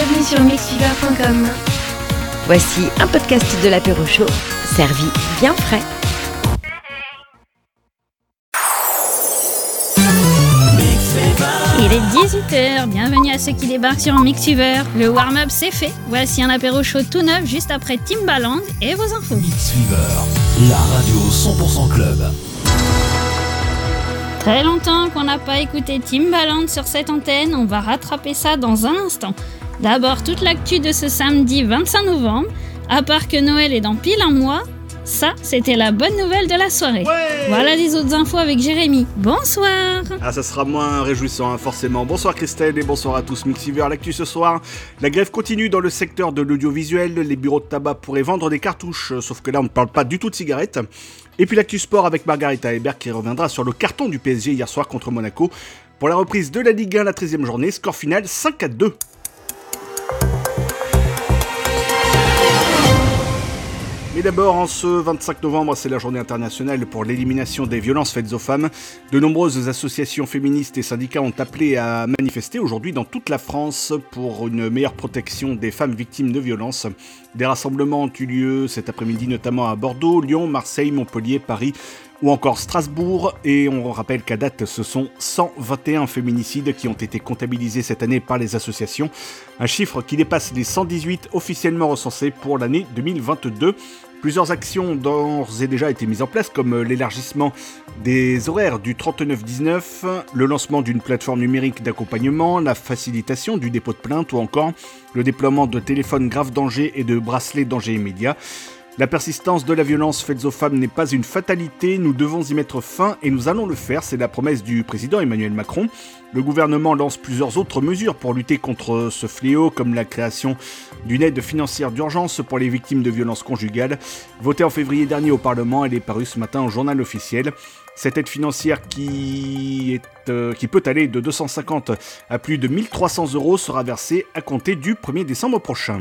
Bienvenue sur mixfever.com. Voici un podcast de l'apéro chaud, servi bien frais. Il est 18h, bienvenue à ceux qui débarquent sur Mixfever. Le warm-up c'est fait, voici un apéro chaud tout neuf juste après Timbaland et vos infos. Mix Fever, la radio 100% club. Très longtemps qu'on n'a pas écouté Timbaland sur cette antenne, on va rattraper ça dans un instant. D'abord toute l'actu de ce samedi 25 novembre, à part que Noël est dans pile un mois, ça c'était la bonne nouvelle de la soirée. Voilà les autres infos avec Jérémy. Bonsoir Ah, ça sera moins réjouissant, hein, forcément. Bonsoir Christelle et bonsoir à tous. Mixiver, l'actu ce soir. La grève continue dans le secteur de l'audiovisuel. Les bureaux de tabac pourraient vendre des cartouches, sauf que là, on ne parle pas du tout de cigarettes. Et puis l'actu sport avec Margarita Hebert qui reviendra sur le carton du PSG hier soir contre Monaco. Pour la reprise de la Ligue 1, la 13e journée, score final 5 à 2. Mais d'abord, en ce 25 novembre, c'est la journée internationale pour l'élimination des violences faites aux femmes. De nombreuses associations féministes et syndicats ont appelé à manifester aujourd'hui dans toute la France pour une meilleure protection des femmes victimes de violences. Des rassemblements ont eu lieu cet après-midi, notamment à Bordeaux, Lyon, Marseille, Montpellier, Paris ou encore Strasbourg. Et on rappelle qu'à date, ce sont 121 féminicides qui ont été comptabilisés cette année par les associations. Un chiffre qui dépasse les 118 officiellement recensés pour l'année 2022. Plusieurs actions ont d'ores et déjà été mises en place, comme l'élargissement des horaires du 3919, le lancement d'une plateforme numérique d'accompagnement, la facilitation du dépôt de plainte ou encore le déploiement de téléphones grave danger et de bracelets danger immédiat. La persistance de la violence faite aux femmes n'est pas une fatalité, nous devons y mettre fin et nous allons le faire, c'est la promesse du président Emmanuel Macron. Le gouvernement lance plusieurs autres mesures pour lutter contre ce fléau, comme la création d'une aide financière d'urgence pour les victimes de violences conjugales. Votée en février dernier au Parlement, elle est parue ce matin au journal officiel. Cette aide financière qui, euh, peut aller de 250 à plus de 1300 euros sera versée à compter du 1er décembre prochain.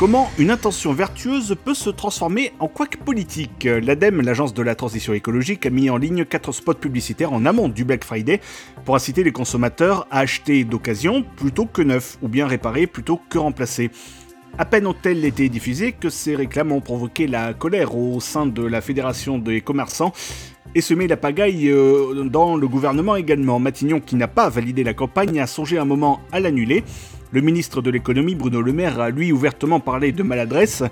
Comment une intention vertueuse peut se transformer en couac politique L'ADEME, l'agence de la transition écologique, a mis en ligne 4 spots publicitaires en amont du Black Friday pour inciter les consommateurs à acheter d'occasion plutôt que neuf, ou bien réparer plutôt que remplacer. À peine ont-elles été diffusées que ces réclames ont provoqué la colère au sein de la Fédération des commerçants et semé la pagaille euh, dans le gouvernement également. Matignon, qui n'a pas validé la campagne, a songé un moment à l'annuler. Le ministre de l'économie, Bruno Le Maire, a lui ouvertement parlé de maladresse,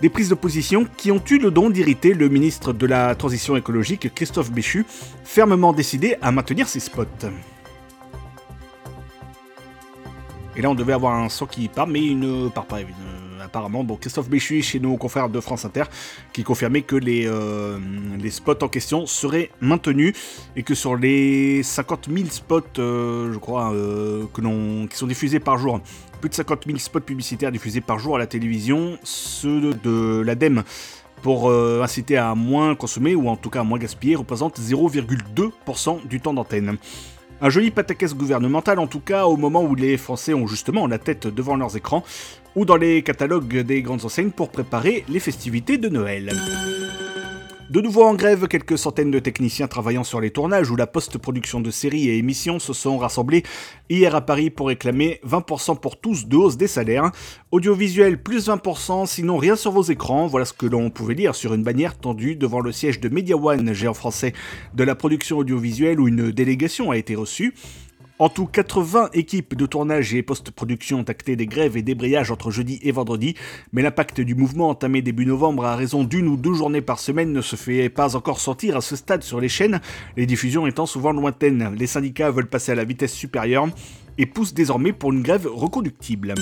des prises de position qui ont eu le don d'irriter le ministre de la Transition écologique, Christophe Béchu, fermement décidé à maintenir ses spots. Et là, on devait avoir un son qui part, mais il ne part pas, évidemment. Apparemment, Christophe Béchu, chez nos confrères de France Inter, qui confirmait que les, euh, les spots en question seraient maintenus et que sur les 50 000 spots, euh, je crois, euh, que qui sont diffusés par jour, plus de 50 000 spots publicitaires diffusés par jour à la télévision, ceux de l'ADEME pour inciter à moins consommer ou en tout cas à moins gaspiller représentent 0,2% du temps d'antenne. Un joli pataquès gouvernemental en tout cas au moment où les Français ont justement la tête devant leurs écrans ou dans les catalogues des grandes enseignes pour préparer les festivités de Noël. De nouveau en grève, quelques centaines de techniciens travaillant sur les tournages ou la post-production de séries et émissions se sont rassemblés hier à Paris pour réclamer 20% pour tous de hausse des salaires. Audiovisuel plus 20%, sinon rien sur vos écrans. Voilà ce que l'on pouvait lire sur une bannière tendue devant le siège de Media One, géant français de la production audiovisuelle où une délégation a été reçue. En tout, 80 équipes de tournage et post-production ont acté des grèves et débrayages entre jeudi et vendredi, mais l'impact du mouvement entamé début novembre à raison d'une ou deux journées par semaine ne se fait pas encore sentir à ce stade sur les chaînes, les diffusions étant souvent lointaines. Les syndicats veulent passer à la vitesse supérieure et poussent désormais pour une grève reconductible.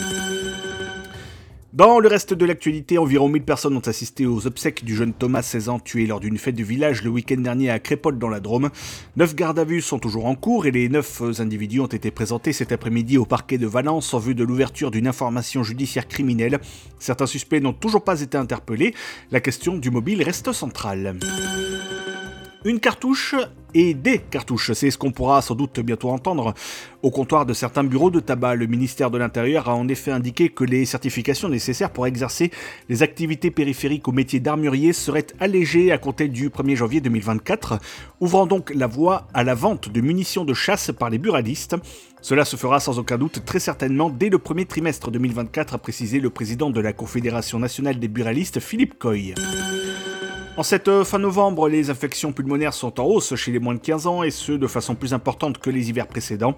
Dans le reste de l'actualité, environ 1000 personnes ont assisté aux obsèques du jeune Thomas, 16 ans, tué lors d'une fête du village le week-end dernier à Crépol dans la Drôme. Neuf gardes à vue sont toujours en cours et les neuf individus ont été présentés cet après-midi au parquet de Valence en vue de l'ouverture d'une information judiciaire criminelle. Certains suspects n'ont toujours pas été interpellés. La question du mobile reste centrale. Une cartouche et des cartouches, c'est ce qu'on pourra sans doute bientôt entendre. Au comptoir de certains bureaux de tabac, le ministère de l'Intérieur a en effet indiqué que les certifications nécessaires pour exercer les activités périphériques au métier d'armurier seraient allégées à compter du 1er janvier 2024, ouvrant donc la voie à la vente de munitions de chasse par les buralistes. Cela se fera sans aucun doute très certainement dès le premier trimestre 2024, a précisé le président de la Confédération nationale des buralistes, Philippe Coy. En cette euh, fin novembre, les infections pulmonaires sont en hausse chez les moins de 15 ans et ce de façon plus importante que les hivers précédents.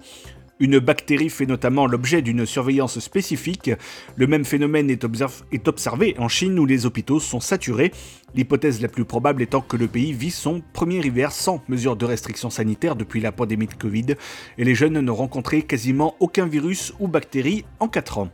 Une bactérie fait notamment l'objet d'une surveillance spécifique. Le même phénomène est, observé en Chine où les hôpitaux sont saturés, l'hypothèse la plus probable étant que le pays vit son premier hiver sans mesure de restriction sanitaire depuis la pandémie de Covid et les jeunes n'ont rencontré quasiment aucun virus ou bactérie en 4 ans.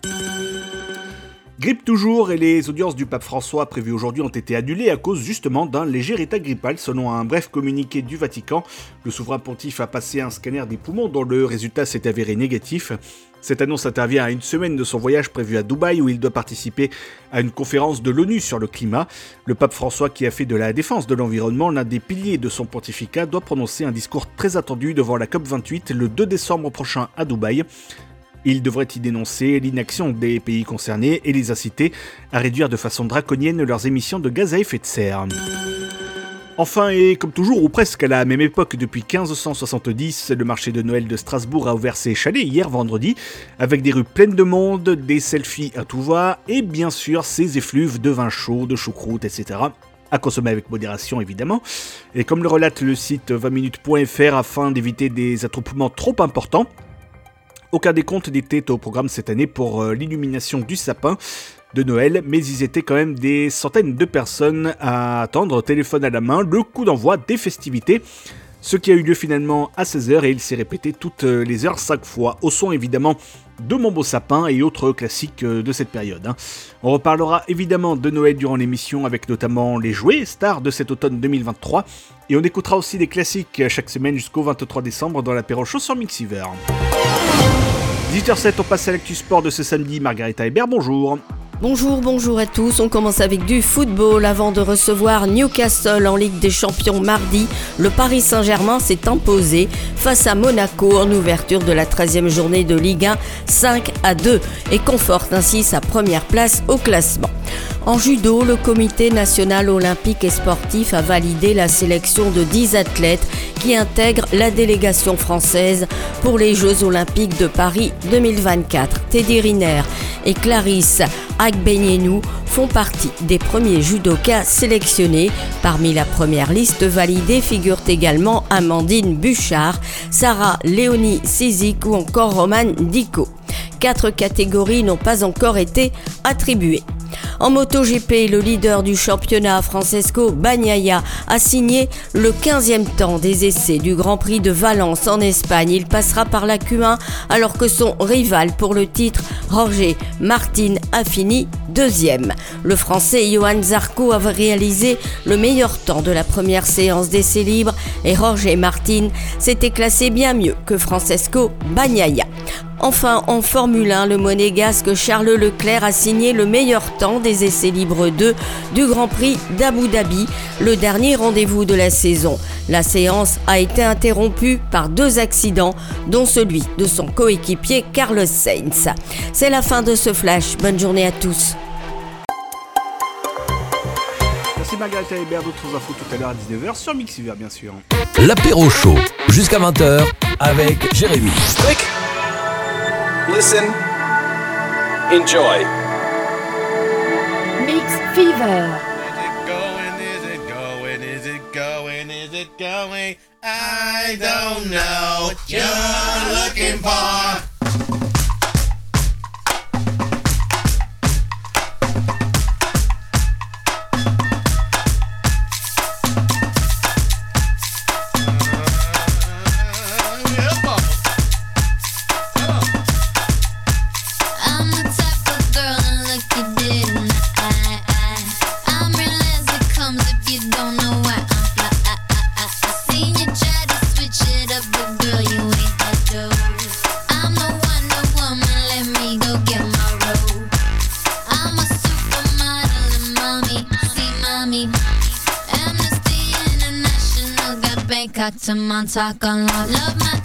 Grippe toujours et les audiences du pape François prévues aujourd'hui ont été annulées à cause justement d'un léger état grippal selon un bref communiqué du Vatican. Le souverain pontife a passé un scanner des poumons dont le résultat s'est avéré négatif. Cette annonce intervient à une semaine de son voyage prévu à Dubaï où il doit participer à une conférence de l'ONU sur le climat. Le pape François qui a fait de la défense de l'environnement l'un des piliers de son pontificat doit prononcer un discours très attendu devant la COP28 le 2 décembre prochain à Dubaï. Il devrait y dénoncer l'inaction des pays concernés et les inciter à réduire de façon draconienne leurs émissions de gaz à effet de serre. Enfin, et comme toujours, ou presque à la même époque depuis 1570, le marché de Noël de Strasbourg a ouvert ses chalets hier vendredi, avec des rues pleines de monde, des selfies à tout va, et bien sûr ses effluves de vin chaud, de choucroute, etc à consommer avec modération évidemment. Et comme le relate le site 20minutes.fr afin d'éviter des attroupements trop importants, aucun décompte n'était au programme cette année pour euh, l'illumination du sapin de Noël, mais ils étaient quand même des centaines de personnes à attendre, téléphone à la main, le coup d'envoi des festivités. Ce qui a eu lieu finalement à 16h et il s'est répété toutes euh, les heures 5 fois, au son évidemment de Mon Beau Sapin et autres classiques euh, de cette période. Hein. On reparlera évidemment de Noël durant l'émission avec notamment les jouets stars de cet automne 2023 et on écoutera aussi des classiques chaque semaine jusqu'au 23 décembre dans l'apéro chaud sur Mixiver. 18h07, on passe à l'actu sport de ce samedi. Margarita Hébert, bonjour. Bonjour, bonjour à tous. On commence avec du football avant de recevoir Newcastle en Ligue des Champions mardi. Le Paris Saint-Germain s'est imposé face à Monaco en ouverture de la 13e journée de Ligue 1 5 à 2 et conforte ainsi sa première place au classement. En judo, le comité national olympique et sportif a validé la sélection de 10 athlètes qui intègrent la délégation française pour les Jeux olympiques de Paris 2024. Teddy Riner et Clarisse Agbenienou font partie des premiers judokas sélectionnés. Parmi la première liste validée figurent également Amandine Bouchard, Sarah Léonie Sizik ou encore Roman Dico. Quatre catégories n'ont pas encore été attribuées. En MotoGP, le leader du championnat, Francesco Bagnaia, a signé le 15e temps des essais du Grand Prix de Valence en Espagne. Il passera par la Q1 alors que son rival pour le titre, Roger Martin, a fini deuxième. Le Français Johan Zarco avait réalisé le meilleur temps de la première séance d'essais libres et Roger Martin s'était classé bien mieux que Francesco Bagnaia. Enfin, en Formule 1, le monégasque Charles Leclerc a signé le meilleur temps des essais libres 2 du Grand Prix d'Abu Dhabi, le dernier rendez-vous de la saison. La séance a été interrompue par deux accidents, dont celui de son coéquipier Carlos Sainz. C'est la fin de ce flash. Bonne journée à tous. Merci Margarita Hébert, d'autres infos tout à l'heure à 19h sur Mixiver bien sûr. L'apéro chaud jusqu'à 20h avec Jérémy. Listen. Enjoy. Mix Fever. Is it going? Is it going? Is it going? Is it going? I don't know what you're looking for. Got Bangkok to Montauk on lock. Love my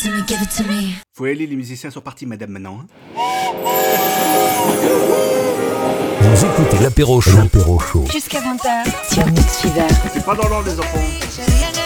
it to me, give it to me. Faut y aller, les musiciens sont partis, madame, maintenant. hein. Vous écoutez l'apéro chaud. L'apéro chaud. Jusqu'à 20h sur Mix Fever. C'est pas dans l'ordre, les enfants.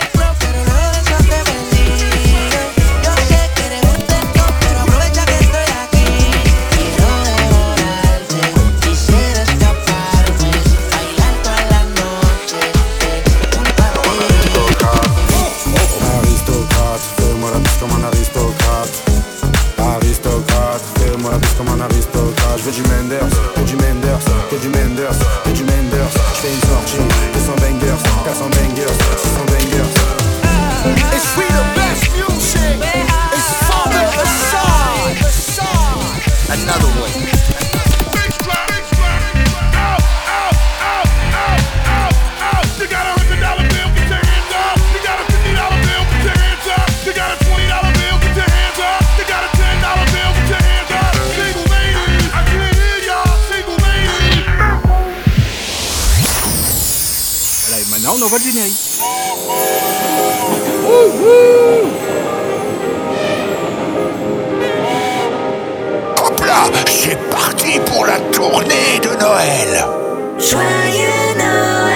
Joyeux Noël.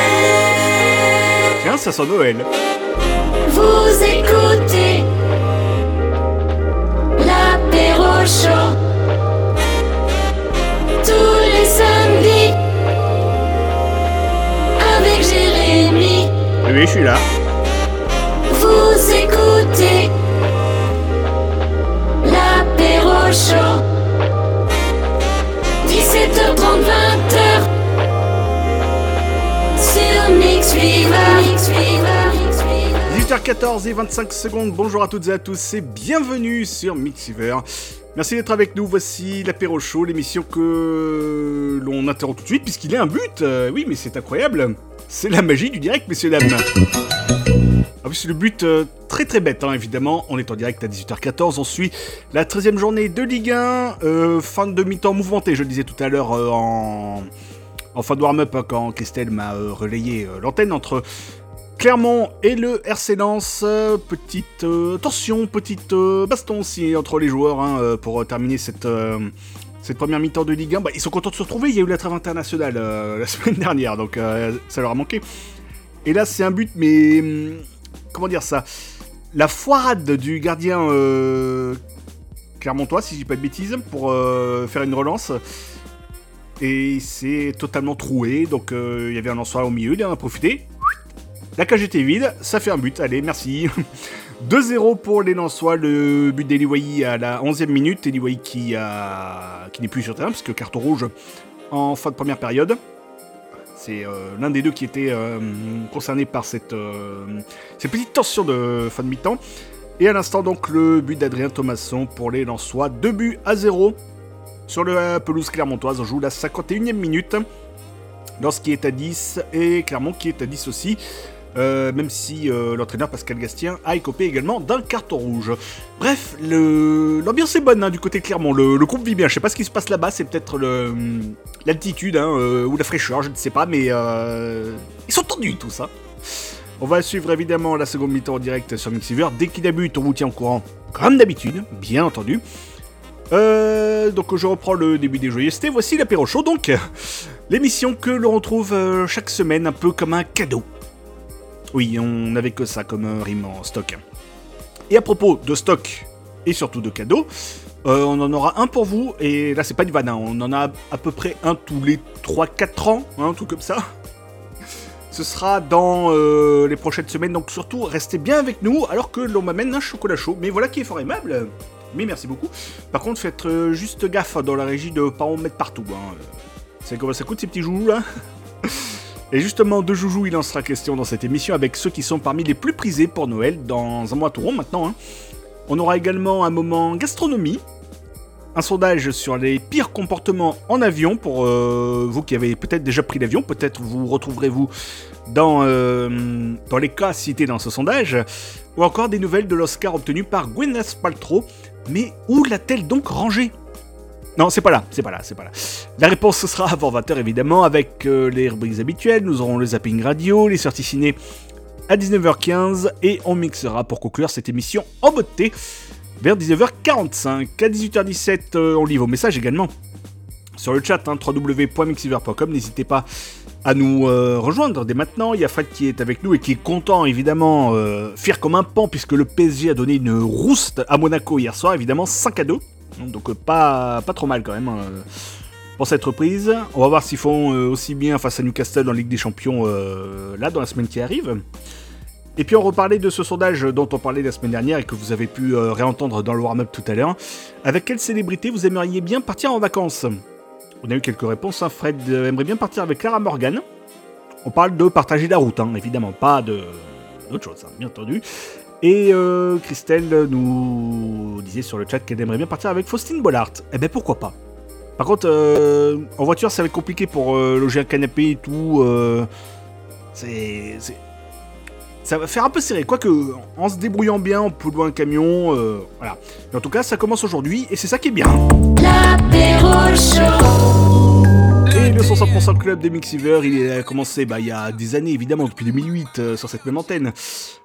Tiens, ça sent Noël. Vous écoutez l'apéro chaud tous les samedis avec Jérémy. Oui, je suis là. Vous écoutez l'apéro chaud 17h30 20h sur Mix Viva. Mix Viva. Mix Viva. 18h14 et 25 secondes, bonjour à toutes et à tous et bienvenue sur Mixiver. Merci d'être avec nous, voici l'apéro show, l'émission que l'on interrompt tout de suite puisqu'il a un but. Euh, oui, mais c'est incroyable. C'est la magie du direct, messieurs, dames. Ah oui, c'est le but euh, très très bête, hein, évidemment. On est en direct à 18h14. On suit la 13e journée de Ligue 1. euh, fin de mi-temps mouvementé, je le disais tout à l'heure en, en fin de warm-up hein, quand Christelle m'a euh, relayé euh, l'antenne entre Clermont et le RC Lens. Euh, petite tension, petite baston aussi entre les joueurs hein, pour terminer cette. première mi-temps de Ligue 1, bah, ils sont contents de se retrouver. Il y a eu la trêve internationale la semaine dernière, donc ça leur a manqué. Et là, c'est un but, mais hum, comment dire ça? La foirade du gardien clermontois, si je dis pas de bêtises, pour faire une relance. Et c'est totalement troué, donc euh, il y avait un lançoir au milieu, il en a profité. La cage était vide, ça fait un but, allez, merci. 2-0 pour les Lensois, le but d'Eliwayi à la 11e minute. Eliwayi qui, a... qui n'est plus sur terrain, puisque carton rouge en fin de première période. C'est euh, l'un des deux qui était euh, concerné par cette, euh, cette petite tension de fin de mi-temps. Et à l'instant, donc, le but d'Adrien Thomasson pour les Lensois. 2 buts à 0 sur la pelouse clermontoise. On joue la 51e minute. Lens qui est à 10 et Clermont qui est à 10 aussi. Euh, même si euh, l'entraîneur Pascal Gastien a écopé également d'un carton rouge. Bref, l'ambiance est bonne hein, du côté Clermont, le, groupe vit bien, je sais pas ce qui se passe là-bas, c'est peut-être l'altitude hein, euh, ou la fraîcheur, je ne sais pas, mais euh, ils sont tendus tout ça. On va suivre évidemment la seconde mi-temps en direct sur Mixiver. Dès qu'il débute, on vous tient au courant, comme d'habitude, bien entendu. Euh, donc je reprends le début des joyeusetés. Voici l'apéro chaud, donc l'émission que l'on retrouve euh, chaque semaine un peu comme un cadeau. Oui, on n'avait que ça comme euh, rime en stock. Et à propos de stock et surtout de cadeaux, on en aura un pour vous. Et là, c'est pas du vanne, on en a à peu près un tous les 3-4 ans, hein, un truc comme ça. Ce sera dans les prochaines semaines, donc surtout restez bien avec nous alors que l'on m'amène un chocolat chaud. Mais voilà qui est fort aimable. Mais merci beaucoup. Par contre, faites euh, juste gaffe dans la régie de pas en mettre partout. Hein. C'est comment ça coûte ces petits joujoux là Et justement, de joujoux, il en sera question dans cette émission avec ceux qui sont parmi les plus prisés pour Noël dans un mois tout rond maintenant. hein. On aura également un moment gastronomie, un sondage sur les pires comportements en avion pour euh, vous qui avez peut-être déjà pris l'avion, peut-être vous retrouverez-vous dans, euh, dans les cas cités dans ce sondage, ou encore des nouvelles de l'Oscar obtenu par Gwyneth Paltrow. Mais où l'a-t-elle donc rangé non, c'est pas là, c'est pas là, c'est pas là. La réponse sera avant 20h évidemment avec euh, les rubriques habituelles. Nous aurons le zapping radio, les sorties ciné à 19h15 et on mixera pour conclure cette émission en beauté vers 19h45. À 18h17, euh, on lit vos messages également sur le chat hein, www.mixiver.com. N'hésitez pas à nous euh, rejoindre dès maintenant. Il y a Fred qui est avec nous et qui est content évidemment, euh, fier comme un pan puisque le PSG a donné une rouste à Monaco hier soir, évidemment 5 à 2. Donc euh, pas, trop mal quand même. hein, pour cette reprise. On va voir s'ils font aussi bien face à Newcastle en Ligue des Champions là dans la semaine qui arrive. Et puis on reparlait de ce sondage dont on parlait la semaine dernière et que vous avez pu réentendre dans le warm-up tout à l'heure. Avec quelle célébrité vous aimeriez bien partir en vacances? On a eu quelques réponses. hein. Fred euh, aimerait bien partir avec Clara Morgan. On parle de partager la route, hein, évidemment, pas de d'autre chose, hein, bien entendu. Et euh, Christelle nous disait sur le chat qu'elle aimerait bien partir avec Faustine Bollard. Eh ben pourquoi pas? Par contre, euh, en voiture, ça va être compliqué pour loger un canapé et tout. c'est- Ça va faire un peu serré. Quoique, en se débrouillant bien, on peut louer un camion. euh, voilà. Mais en tout cas, ça commence aujourd'hui et c'est ça qui est bien. Et le 100% Club des Mixiver, il a commencé bah, il y a des années évidemment, depuis 2008 euh, sur cette même antenne.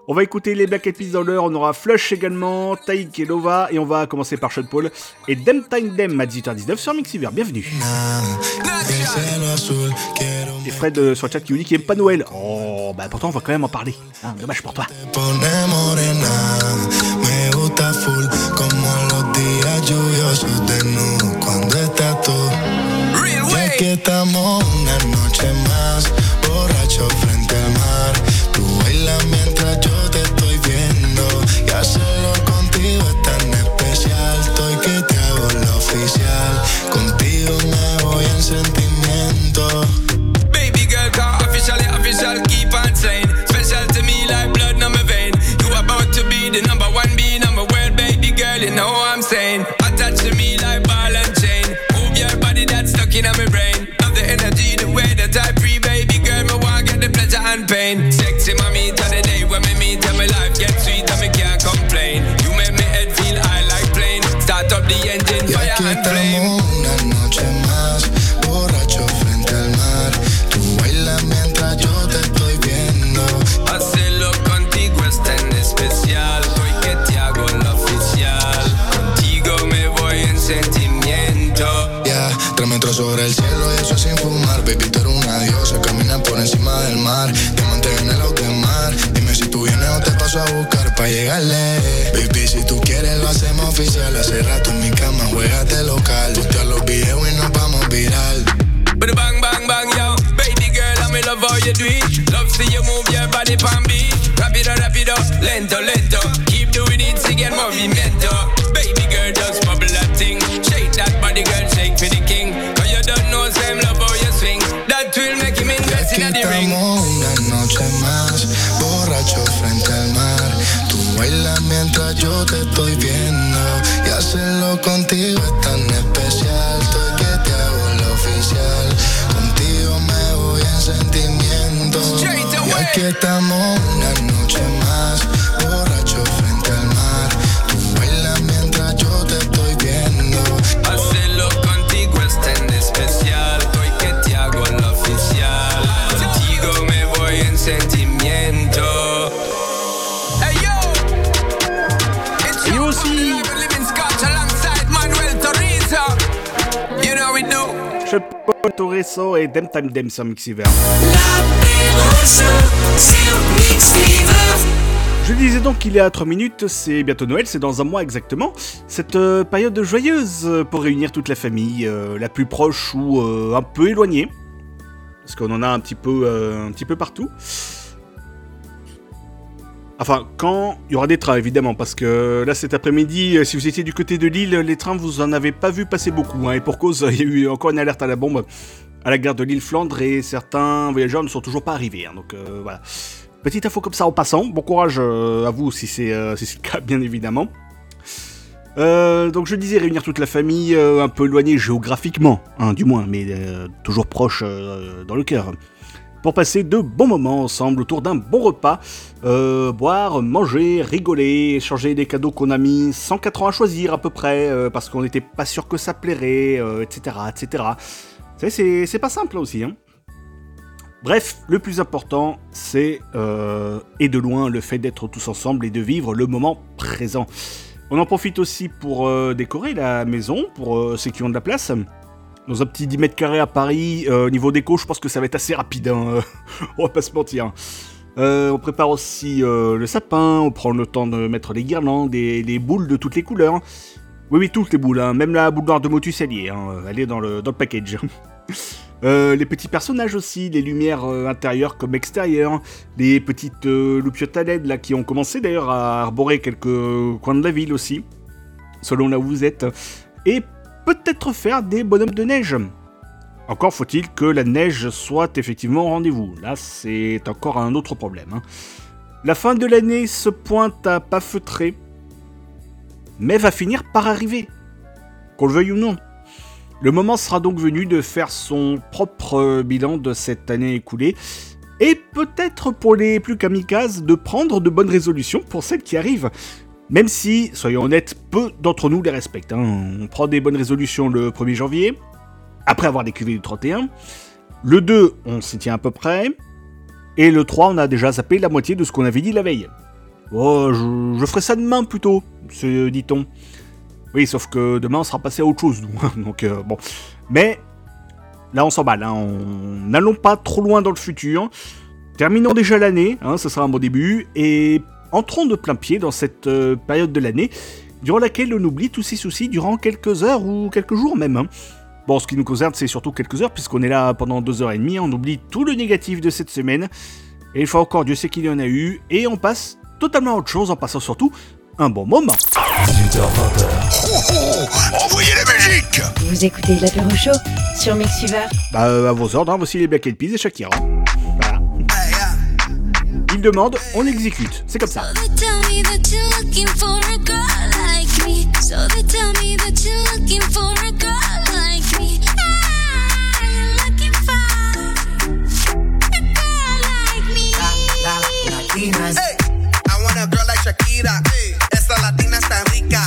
On va écouter les Black Eyed Peas dans l'heure, on aura Flush également, Taïk et Lova, et on va commencer par Sean Paul et Dem Time Dem à 18h19 sur Mixiver. Bienvenue. Et Fred euh, sur le chat qui nous dit qu'il aime pas Noël. Oh, bah pourtant on va quand même en parler. Hein, dommage pour toi. Que estamos una noche más sobre el cielo y eso sin fumar. Baby, tú eres una diosa, camina por encima del mar. Diamante en el auto de mar. Dime si tú vienes o te paso a buscar pa' llegarle. Baby, si tú quieres lo hacemos oficial. Hace rato en mi cama, juegate local. Usted los videos y nos vamos viral. But bang bang bang yo, baby girl, I'm in love how you do it. Love see you move your body pan beat. Rap it up, rap it up, lento lento. Keep doing it get movimiento. Contigo es tan especial. Estoy que te hago la oficial. Contigo me voy en sentimiento. Y que estamos una Je disais donc qu'il est à 3 minutes, c'est bientôt Noël, c'est dans un mois exactement. Cette euh, période joyeuse euh, pour réunir toute la famille, euh, la plus proche ou un peu éloignée. Parce qu'on en a un petit peu, un petit peu partout. Enfin, quand il y aura des trains, évidemment, parce que là, cet après-midi, euh, si vous étiez du côté de Lille, les trains, vous en avez pas vu passer beaucoup. hein, et pour cause, il y a eu encore une alerte à la bombe à la gare de Lille-Flandre et certains voyageurs ne sont toujours pas arrivés. hein, donc euh, voilà. Petite info comme ça en passant. Bon courage euh, à vous si c'est le cas, bien évidemment. Donc je disais réunir toute la famille, un peu éloignée géographiquement, hein, du moins, mais toujours proche dans le cœur. Pour passer de bons moments ensemble autour d'un bon repas, euh, boire, manger, rigoler, échanger des cadeaux qu'on a mis 104 ans à choisir à peu près, euh, parce qu'on n'était pas sûr que ça plairait, euh, etc., etc. C'est- pas simple là aussi. Hein. Bref, le plus important, c'est, euh, et de loin, le fait d'être tous ensemble et de vivre le moment présent. On en profite aussi pour décorer la maison, pour ceux qui ont de la place. Dans un petit 10 mètres carrés à Paris, euh, niveau déco, je pense que ça va être assez rapide, hein, on va pas se mentir. Euh, on prépare aussi euh, le sapin, on prend le temps de mettre les guirlandes et les boules de toutes les couleurs. Oui, oui, toutes les boules, hein, même la boule noire de Motus, elle hein, elle est dans le, package. Les petits personnages aussi, les lumières intérieures comme extérieures, les petites loupiottes à là qui ont commencé d'ailleurs à arborer quelques coins de la ville aussi, selon là où vous êtes, et peut-être faire des bonhommes de neige. Encore faut-il que la neige soit effectivement au rendez-vous. Là, c'est encore un autre problème. hein. La fin de l'année se pointe à pas feutrer, mais va finir par arriver, qu'on le veuille ou non. Le moment sera donc venu de faire son propre bilan de cette année écoulée, et peut-être pour les plus kamikazes de prendre de bonnes résolutions pour celles qui arrivent. Même si, soyons honnêtes, peu d'entre nous les respectent. hein. On prend des bonnes résolutions le 1er janvier, après avoir décuvé du 31. Le 2, on s'y tient à peu près. Et le 3, on a déjà zappé la moitié de ce qu'on avait dit la veille. Oh, je, ferai ça demain plutôt, se dit-on. Oui, sauf que demain, on sera passé à autre chose, nous. Donc, euh, bon. Mais, là, on s'emballe. Hein. On- N'allons pas trop loin dans le futur. Terminons déjà l'année, hein, ce sera un bon début. Et entrons de plein pied dans cette euh, période de l'année, durant laquelle on oublie tous ces soucis durant quelques heures ou quelques jours même. hein. Bon, ce qui nous concerne, c'est surtout quelques heures, puisqu'on est là pendant deux heures et demie. On oublie tout le négatif de cette semaine. Et une fois encore, Dieu sait qu'il y en a eu. Et on passe totalement à autre chose, en passant surtout un bon moment. 18h20. Envoyez la musique Vous écoutez l'apéro chaud sur Mixiver. Bah, euh, à vos ordres, hein, voici les Black Eyed Peas et Shakira. Demande, on exécute. C'est comme ça. So they tell me that you're looking for a girl like me. So they tell me that you're looking for a girl like me. You're looking for a girl like me. Hey, I want a girl like Shakira. Esa latina está rica.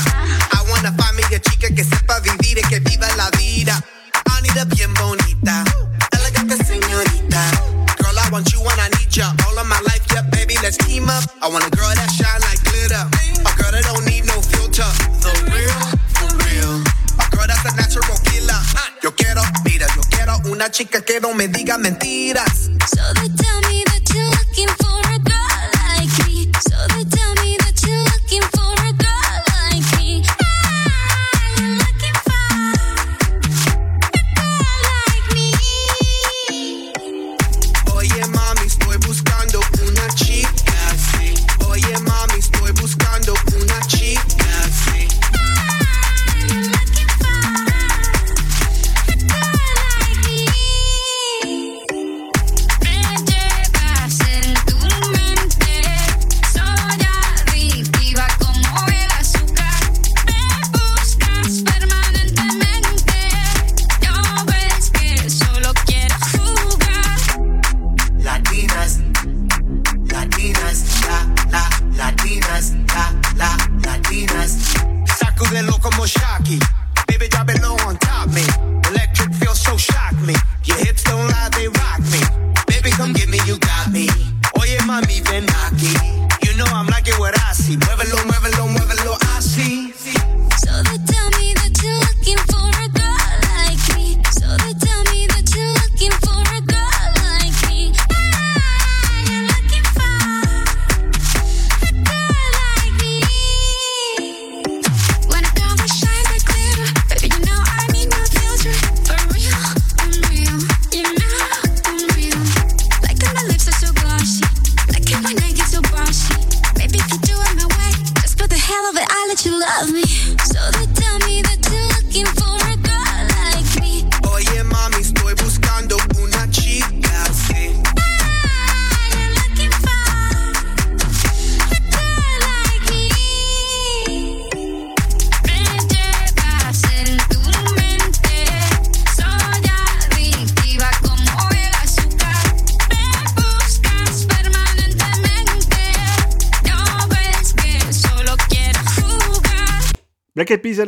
I want a familia chica que sepa vivir y que viva la vida. Up. I want a girl that shine like glitter. A girl that don't need no filter. The real, for real. A girl that's a natural killer. Yo quiero, mira, yo quiero una chica que no me diga mentiras. So they tell me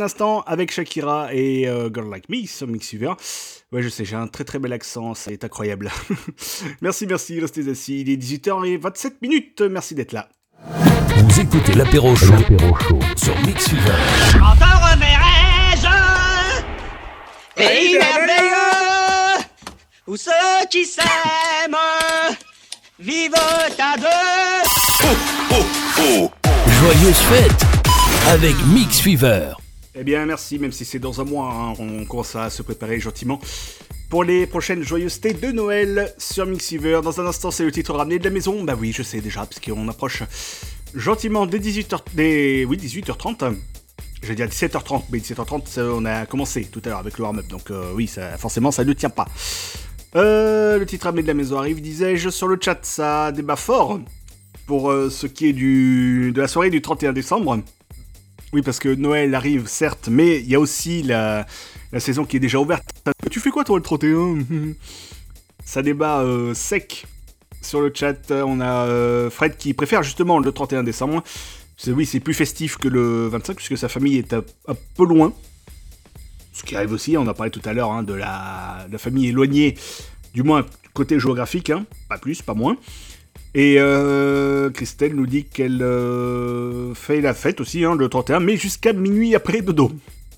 l'instant avec Shakira et euh, Girl Like Me sur Mixiver. Ouais, je sais, j'ai un très très bel accent, ça est incroyable. merci, merci, restez assis. Il est 18h27 minutes. Merci d'être là. Vous écoutez l'apéro chaud, sur Mixiver. Quand te reverrai-je Pays merveilleux Où ceux qui s'aiment Vivent à deux Joyeuse fête avec Mix Fever. Eh bien, merci, même si c'est dans un mois, hein, on commence à se préparer gentiment pour les prochaines joyeusetés de Noël sur Mixiver. Dans un instant, c'est le titre ramené de la maison. Bah oui, je sais déjà, parce qu'on approche gentiment des 18h... Des... Oui, 18h30. J'allais dire 17h30, mais 17h30, ça, on a commencé tout à l'heure avec le warm-up, donc euh, oui, forcément, ça ne tient pas. Euh, le titre ramené de la maison arrive, disais-je, sur le chat, ça débat fort pour euh, ce qui est du, de la soirée du 31 décembre. Oui, parce que Noël arrive, certes, mais il y a aussi la, saison qui est déjà ouverte. Tu fais quoi, toi, le 31 Ça débat euh, sec sur le chat. On a euh, Fred qui préfère justement le 31 décembre. Oui, c'est plus festif que le 25, puisque sa famille est un, peu loin. Ce qui arrive aussi, on a parlé tout à l'heure hein, de, la, de la famille éloignée, du moins côté géographique, hein, pas plus, pas moins. Et euh, Christelle nous dit qu'elle euh, fait la fête aussi, hein, le 31, mais jusqu'à minuit après dodo.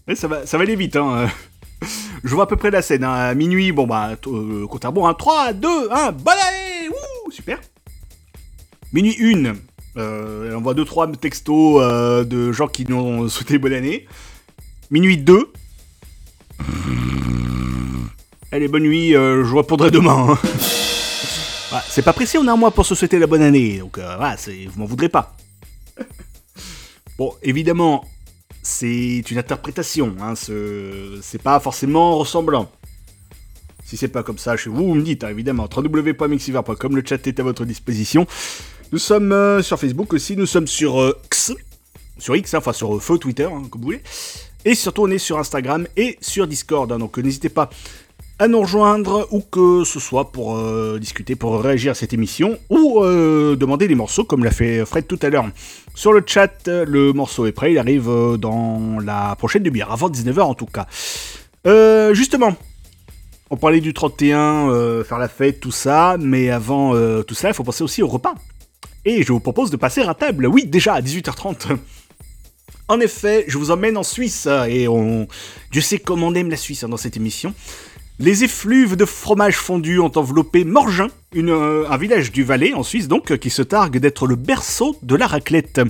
Ouais, ça, va, aller vite, hein. Je vois à peu près la scène, hein. à minuit, bon bah, euh, compte à rebours, hein. 3, 2, 1, bonne année Wouh Super Minuit 1, euh, elle envoie 2-3 textos de gens qui nous ont souhaité bonne année. Minuit 2, Allez, bonne nuit, je répondrai demain. Ouais, c'est pas pressé, on a un mois pour se souhaiter la bonne année, donc euh, vous m'en voudrez pas. bon, évidemment, c'est une interprétation, hein, ce- c'est pas forcément ressemblant. Si c'est pas comme ça chez vous, vous me dites, hein, évidemment, www.mixiver.com, le chat est à votre disposition. Nous sommes euh, sur Facebook aussi, nous sommes sur euh, X, sur X, hein, enfin sur euh, feu Twitter, hein, comme vous voulez. Et surtout, on est sur Instagram et sur Discord, donc euh, n'hésitez pas à nous rejoindre ou que ce soit pour euh, discuter, pour réagir à cette émission ou euh, demander des morceaux comme l'a fait Fred tout à l'heure. Sur le chat, le morceau est prêt, il arrive euh, dans la prochaine demi-heure, avant 19h en tout cas. Justement, on parlait du 31, euh, faire la fête, tout ça, mais avant tout ça, il faut penser aussi au repas. Et je vous propose de passer à table, oui, déjà à 18h30. En effet, je vous emmène en Suisse, et on... Dieu sait comme on aime la Suisse hein, dans cette émission. Les effluves de fromage fondu ont enveloppé Morgin, euh, un village du Valais, en Suisse donc, qui se targue d'être le berceau de la raclette.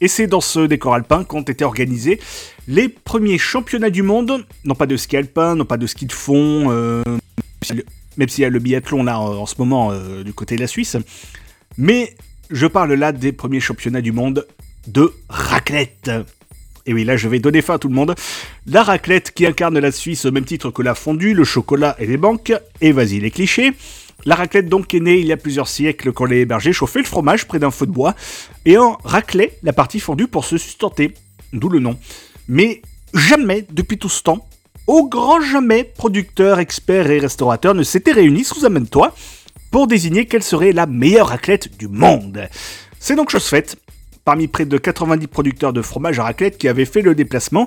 Et c'est dans ce décor alpin qu'ont été organisés les premiers championnats du monde, non pas de ski alpin, non pas de ski de fond, euh, même s'il y a le biathlon là en ce moment euh, du côté de la Suisse, mais je parle là des premiers championnats du monde de raclette. Et oui, là je vais donner fin à tout le monde. La raclette qui incarne la Suisse au même titre que la fondue, le chocolat et les banques. Et vas-y les clichés. La raclette donc est née il y a plusieurs siècles quand les bergers chauffaient le fromage près d'un feu de bois et en raclaient la partie fondue pour se sustenter, d'où le nom. Mais jamais, depuis tout ce temps, au grand jamais, producteurs, experts et restaurateurs ne s'étaient réunis sous un même toit pour désigner quelle serait la meilleure raclette du monde. C'est donc chose faite. Parmi près de 90 producteurs de fromage à raclette qui avaient fait le déplacement,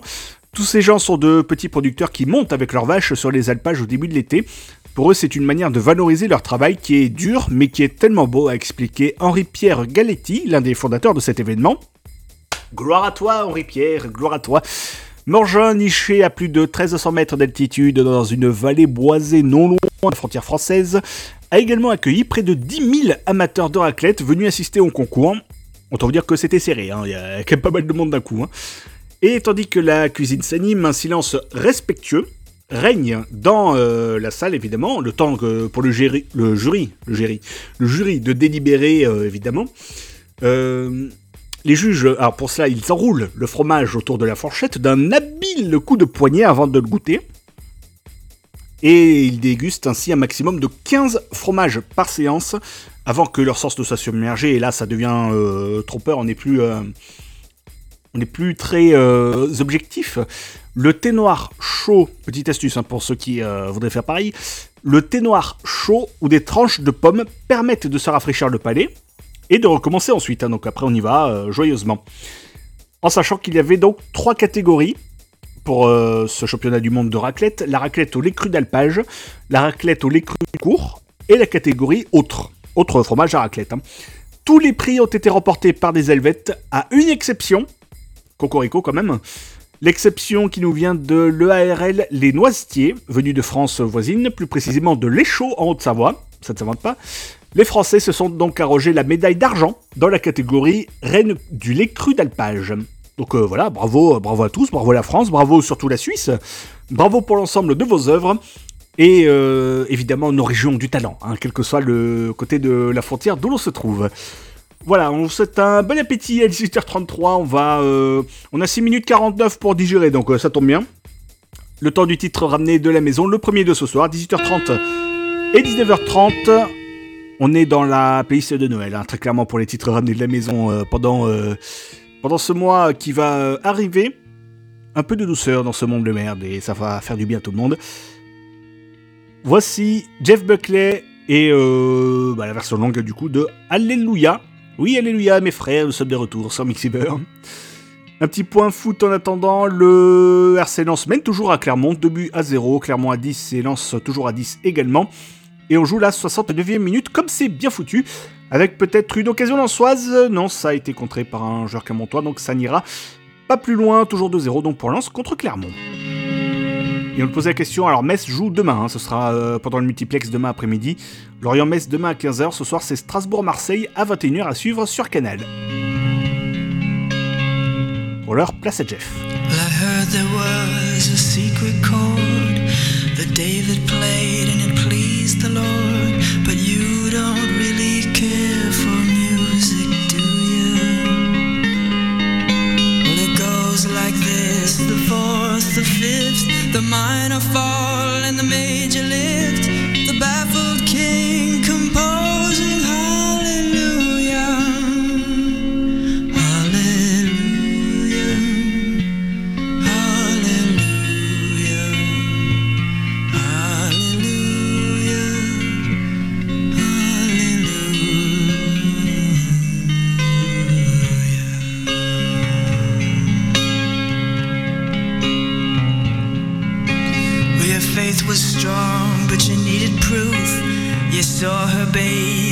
Tous ces gens sont de petits producteurs qui montent avec leurs vaches sur les alpages au début de l'été. Pour eux, c'est une manière de valoriser leur travail qui est dur, mais qui est tellement beau, a expliqué Henri-Pierre Galetti, l'un des fondateurs de cet événement. Gloire à toi, Henri-Pierre, gloire à toi. Morgin, niché à plus de 1300 mètres d'altitude dans une vallée boisée non loin de la frontière française, a également accueilli près de 10 000 amateurs de raclette venus assister au concours. Autant vous dire que c'était serré, hein, il y a quand même pas mal de monde d'un coup. hein. Et tandis que la cuisine s'anime, un silence respectueux règne dans euh, la salle, évidemment, le temps que pour le, géri- le jury, le jury, le jury de délibérer, euh, évidemment. Euh, les juges, alors pour cela, ils enroulent le fromage autour de la fourchette d'un habile coup de poignet avant de le goûter. Et ils dégustent ainsi un maximum de 15 fromages par séance avant que leur sens ne soit submergé. Et là, ça devient euh, trop peur, on n'est plus, euh, plus très euh, objectif. Le thé noir chaud, petite astuce hein, pour ceux qui voudraient faire pareil, le thé noir chaud ou des tranches de pommes permettent de se rafraîchir le palais et de recommencer ensuite. hein. donc après, on y va joyeusement. En sachant qu'il y avait donc trois catégories pour euh, ce championnat du monde de raclette la raclette au lait cru d'alpage, la raclette au lait cru court et la catégorie autre, autre fromage à raclette. hein. Tous les prix ont été remportés par des Helvètes, à une exception, Cocorico quand même. L'exception qui nous vient de l'EARL Les Noisetiers, venu de France voisine, plus précisément de l'Échaud en Haute-Savoie, ça ne s'invente pas. Les Français se sont donc arrogés la médaille d'argent dans la catégorie Reine du lait cru d'alpage. Donc euh, voilà, bravo, bravo à tous, bravo à la France, bravo surtout la Suisse, bravo pour l'ensemble de vos œuvres et euh, évidemment nos régions du talent, hein, quel que soit le côté de la frontière d'où l'on se trouve. Voilà, on vous souhaite un bon appétit à 18h33. On va, euh, on a 6 minutes 49 pour digérer, donc euh, ça tombe bien. Le temps du titre ramené de la maison, le premier de ce soir, 18h30 et 19h30. On est dans la playlist de Noël, hein, très clairement pour les titres ramenés de la maison euh, pendant, euh, pendant ce mois qui va euh, arriver. Un peu de douceur dans ce monde de merde et ça va faire du bien à tout le monde. Voici Jeff Buckley et euh, bah, la version longue du coup de Alléluia. Oui, Alléluia, mes frères, nous sommes de retour sur Mixiver. Un petit point foot en attendant, le RC Lens mène toujours à Clermont, 2 buts à 0, Clermont à 10 et Lens toujours à 10 également. Et on joue la 69e minute comme c'est bien foutu, avec peut-être une occasion lançoise. Non, ça a été contré par un joueur clermontois, donc ça n'ira pas plus loin, toujours 2-0 donc pour Lens contre Clermont. Et on te posait la question, alors Metz joue demain, hein, ce sera euh, pendant le multiplex demain après-midi. Lorient-Metz demain à 15h, ce soir c'est Strasbourg-Marseille à 21h à suivre sur Canal. Pour l'heure, place à Jeff. The fifth, the minor fall, and the major lift. Saw her bathing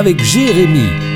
avec Jérémy.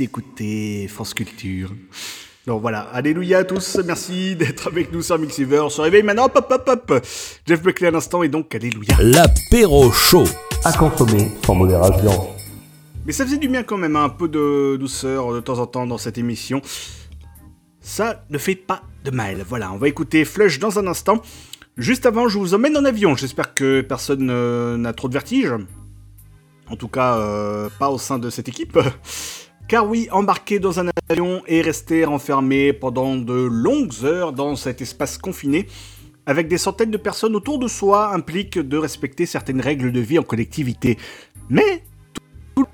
D'écouter France Culture. Donc voilà, alléluia à tous, merci d'être avec nous sur Mixiver. On se réveille maintenant, hop hop hop hop. Jeff Buckley à l'instant et donc alléluia. L'apéro chaud. À consommer sans modération. Mais ça faisait du bien quand même, hein, un peu de douceur de temps en temps dans cette émission. Ça ne fait pas de mal. Voilà, on va écouter Flush dans un instant. Juste avant, je vous emmène en avion. J'espère que personne euh, n'a trop de vertige. En tout cas, euh, pas au sein de cette équipe. Car oui, embarquer dans un avion et rester enfermé pendant de longues heures dans cet espace confiné, avec des centaines de personnes autour de soi, implique de respecter certaines règles de vie en collectivité. Mais tout,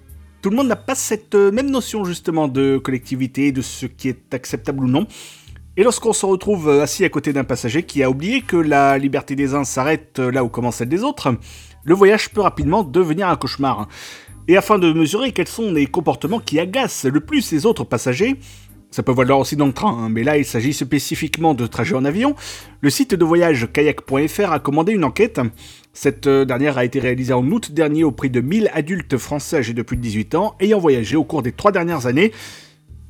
le monde n'a pas cette euh, même notion justement de collectivité, de ce qui est acceptable ou non. Et lorsqu'on se retrouve euh, assis à côté d'un passager qui a oublié que la liberté des uns s'arrête euh, là où commence celle des autres, le voyage peut rapidement devenir un cauchemar. Et afin de mesurer quels sont les comportements qui agacent le plus les autres passagers, ça peut valoir aussi dans le train, hein, mais là il s'agit spécifiquement de trajets en avion, le site de voyage kayak.fr a commandé une enquête. Cette euh, dernière a été réalisée en août dernier auprès de 1000 adultes français âgés de plus de 18 ans ayant voyagé au cours des trois dernières années,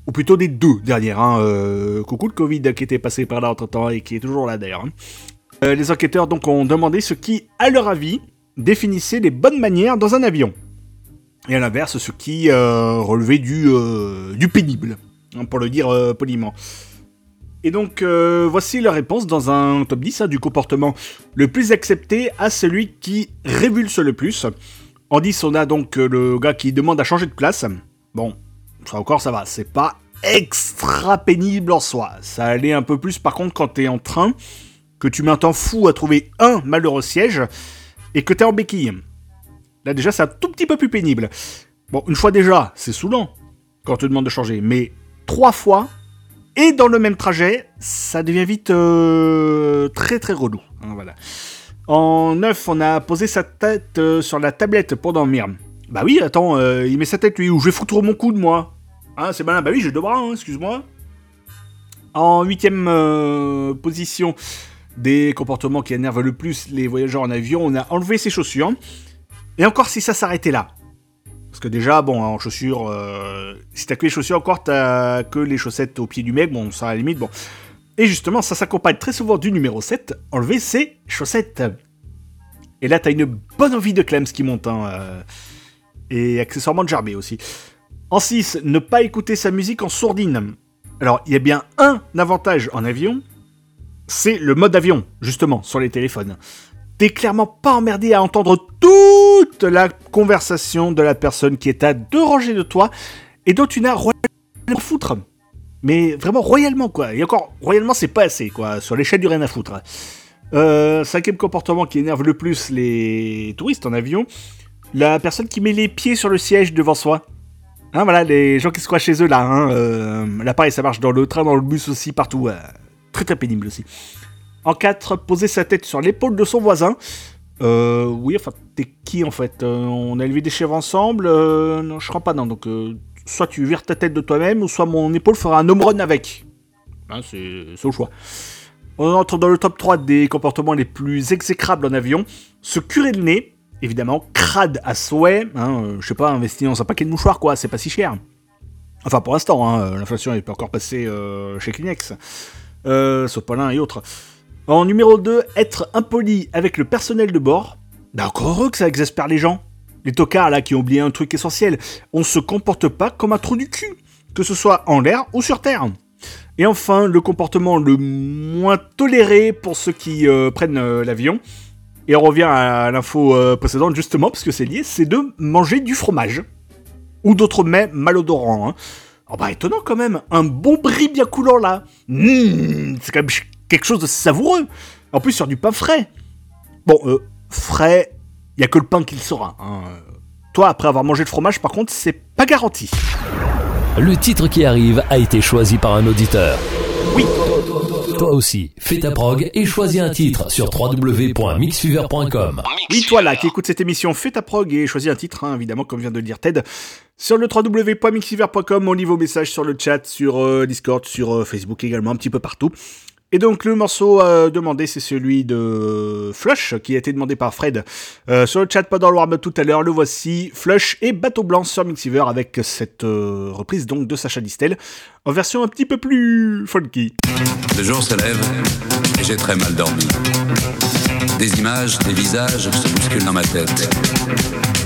ou plutôt des deux dernières. Hein, euh, coucou le Covid qui était passé par là entre temps et qui est toujours là d'ailleurs. hein. Euh, les enquêteurs donc ont demandé ce qui, à leur avis, définissait les bonnes manières dans un avion. Et à l'inverse, ce qui euh, relevait du, euh, du pénible, hein, pour le dire euh, poliment. Et donc, voici la réponse dans un top 10 hein, du comportement le plus accepté à celui qui révulse le plus. En 10, on a donc le gars qui demande à changer de place. Bon, ça encore, ça va. C'est pas extra pénible en soi. Ça allait un peu plus par contre quand t'es en train, que tu mets un temps fou à trouver un malheureux siège et que t'es en béquille. Là déjà, c'est un tout petit peu plus pénible. Bon, une fois déjà, c'est saoulant quand on te demande de changer. Mais trois fois, et dans le même trajet, ça devient vite euh, très très relou. Hein, voilà. En 9, on a posé sa tête euh, sur la tablette pour dormir. Bah oui, attends, euh, il met sa tête lui, où je vais foutre mon coude moi. Hein, c'est malin, bah oui, j'ai deux bras, excuse-moi. En huitième position des comportements qui énervent le plus les voyageurs en avion, on a enlevé ses chaussures. Et encore si ça s'arrêtait là. Parce que déjà, bon, en chaussures, euh, si t'as que les chaussures, encore t'as que les chaussettes au pied du mec, bon, ça à la limite, bon. Et justement, ça s'accompagne très souvent du numéro 7, enlever ses chaussettes. Et là, t'as une bonne envie de Clems qui monte, hein, euh, et accessoirement de Jarbé aussi. En 6, ne pas écouter sa musique en sourdine. Alors, il y a bien un avantage en avion, c'est le mode avion, justement, sur les téléphones. T'es clairement pas emmerdé à entendre toute la conversation de la personne qui est à deux rangées de toi et dont tu n'as royalement à foutre. Mais vraiment royalement, quoi. Et encore, royalement, c'est pas assez, quoi. Sur l'échelle du rien à foutre. Euh, cinquième comportement qui énerve le plus les touristes en avion, la personne qui met les pieds sur le siège devant soi. Hein, voilà, les gens qui se croient chez eux là. Hein, euh, là, pareil, ça marche dans le train, dans le bus aussi, partout. euh, très très pénible aussi. En 4, poser sa tête sur l'épaule de son voisin. Euh, oui, enfin, t'es qui en fait? Euh, On a élevé des chèvres ensemble Euh, Non, je crois pas, non. Donc, euh, soit tu vires ta tête de toi-même, ou soit mon épaule fera un home run avec. Hein, c'est au choix. On entre dans le top 3 des comportements les plus exécrables en avion. Se curer le nez, évidemment, crade à souhait. Hein, je sais pas, investir dans un paquet de mouchoirs, quoi, c'est pas si cher. Enfin, pour l'instant, hein, l'inflation n'est pas encore passée chez Kleenex. Euh, Sopalin et autres. En numéro 2, être impoli avec le personnel de bord. Bah encore heureux que ça exaspère les gens. Les tocards là qui ont oublié un truc essentiel. On se comporte pas comme un trou du cul, que ce soit en l'air ou sur terre. Et enfin, le comportement le moins toléré pour ceux qui euh, prennent euh, l'avion. Et on revient à l'info euh, précédente justement, parce que c'est lié, c'est de manger du fromage. Ou d'autres mets malodorants. Hein. Oh bah étonnant quand même, un bon brie bien coulant là. Mmh, c'est quand même quelque chose de savoureux. En plus sur du pain frais. Bon, euh, frais, il y a que le pain qui le saura. hein. Toi, après avoir mangé le fromage, par contre, c'est pas garanti. Le titre qui arrive a été choisi par un auditeur. Oui. Toi aussi, fais ta prog et choisis un titre sur www.mixfever.com. Oui, toi là, qui écoute cette émission, fais ta prog et choisis un titre, hein, évidemment, comme vient de le dire Ted. Sur le www.mixiver.com, on lit vos messages sur le chat, sur euh, Discord, sur euh, Facebook également, un petit peu partout. Et donc le morceau demandé, c'est celui de Flush, qui a été demandé par Fred euh, sur le chat, pas dans le tout à l'heure. Le voici, Flush et Bateau Blanc sur Mixiver avec cette euh, reprise donc de Sacha Distel en version un petit peu plus funky. Le jour se lève et j'ai très mal dormi. Des images, des visages se bousculent dans ma tête.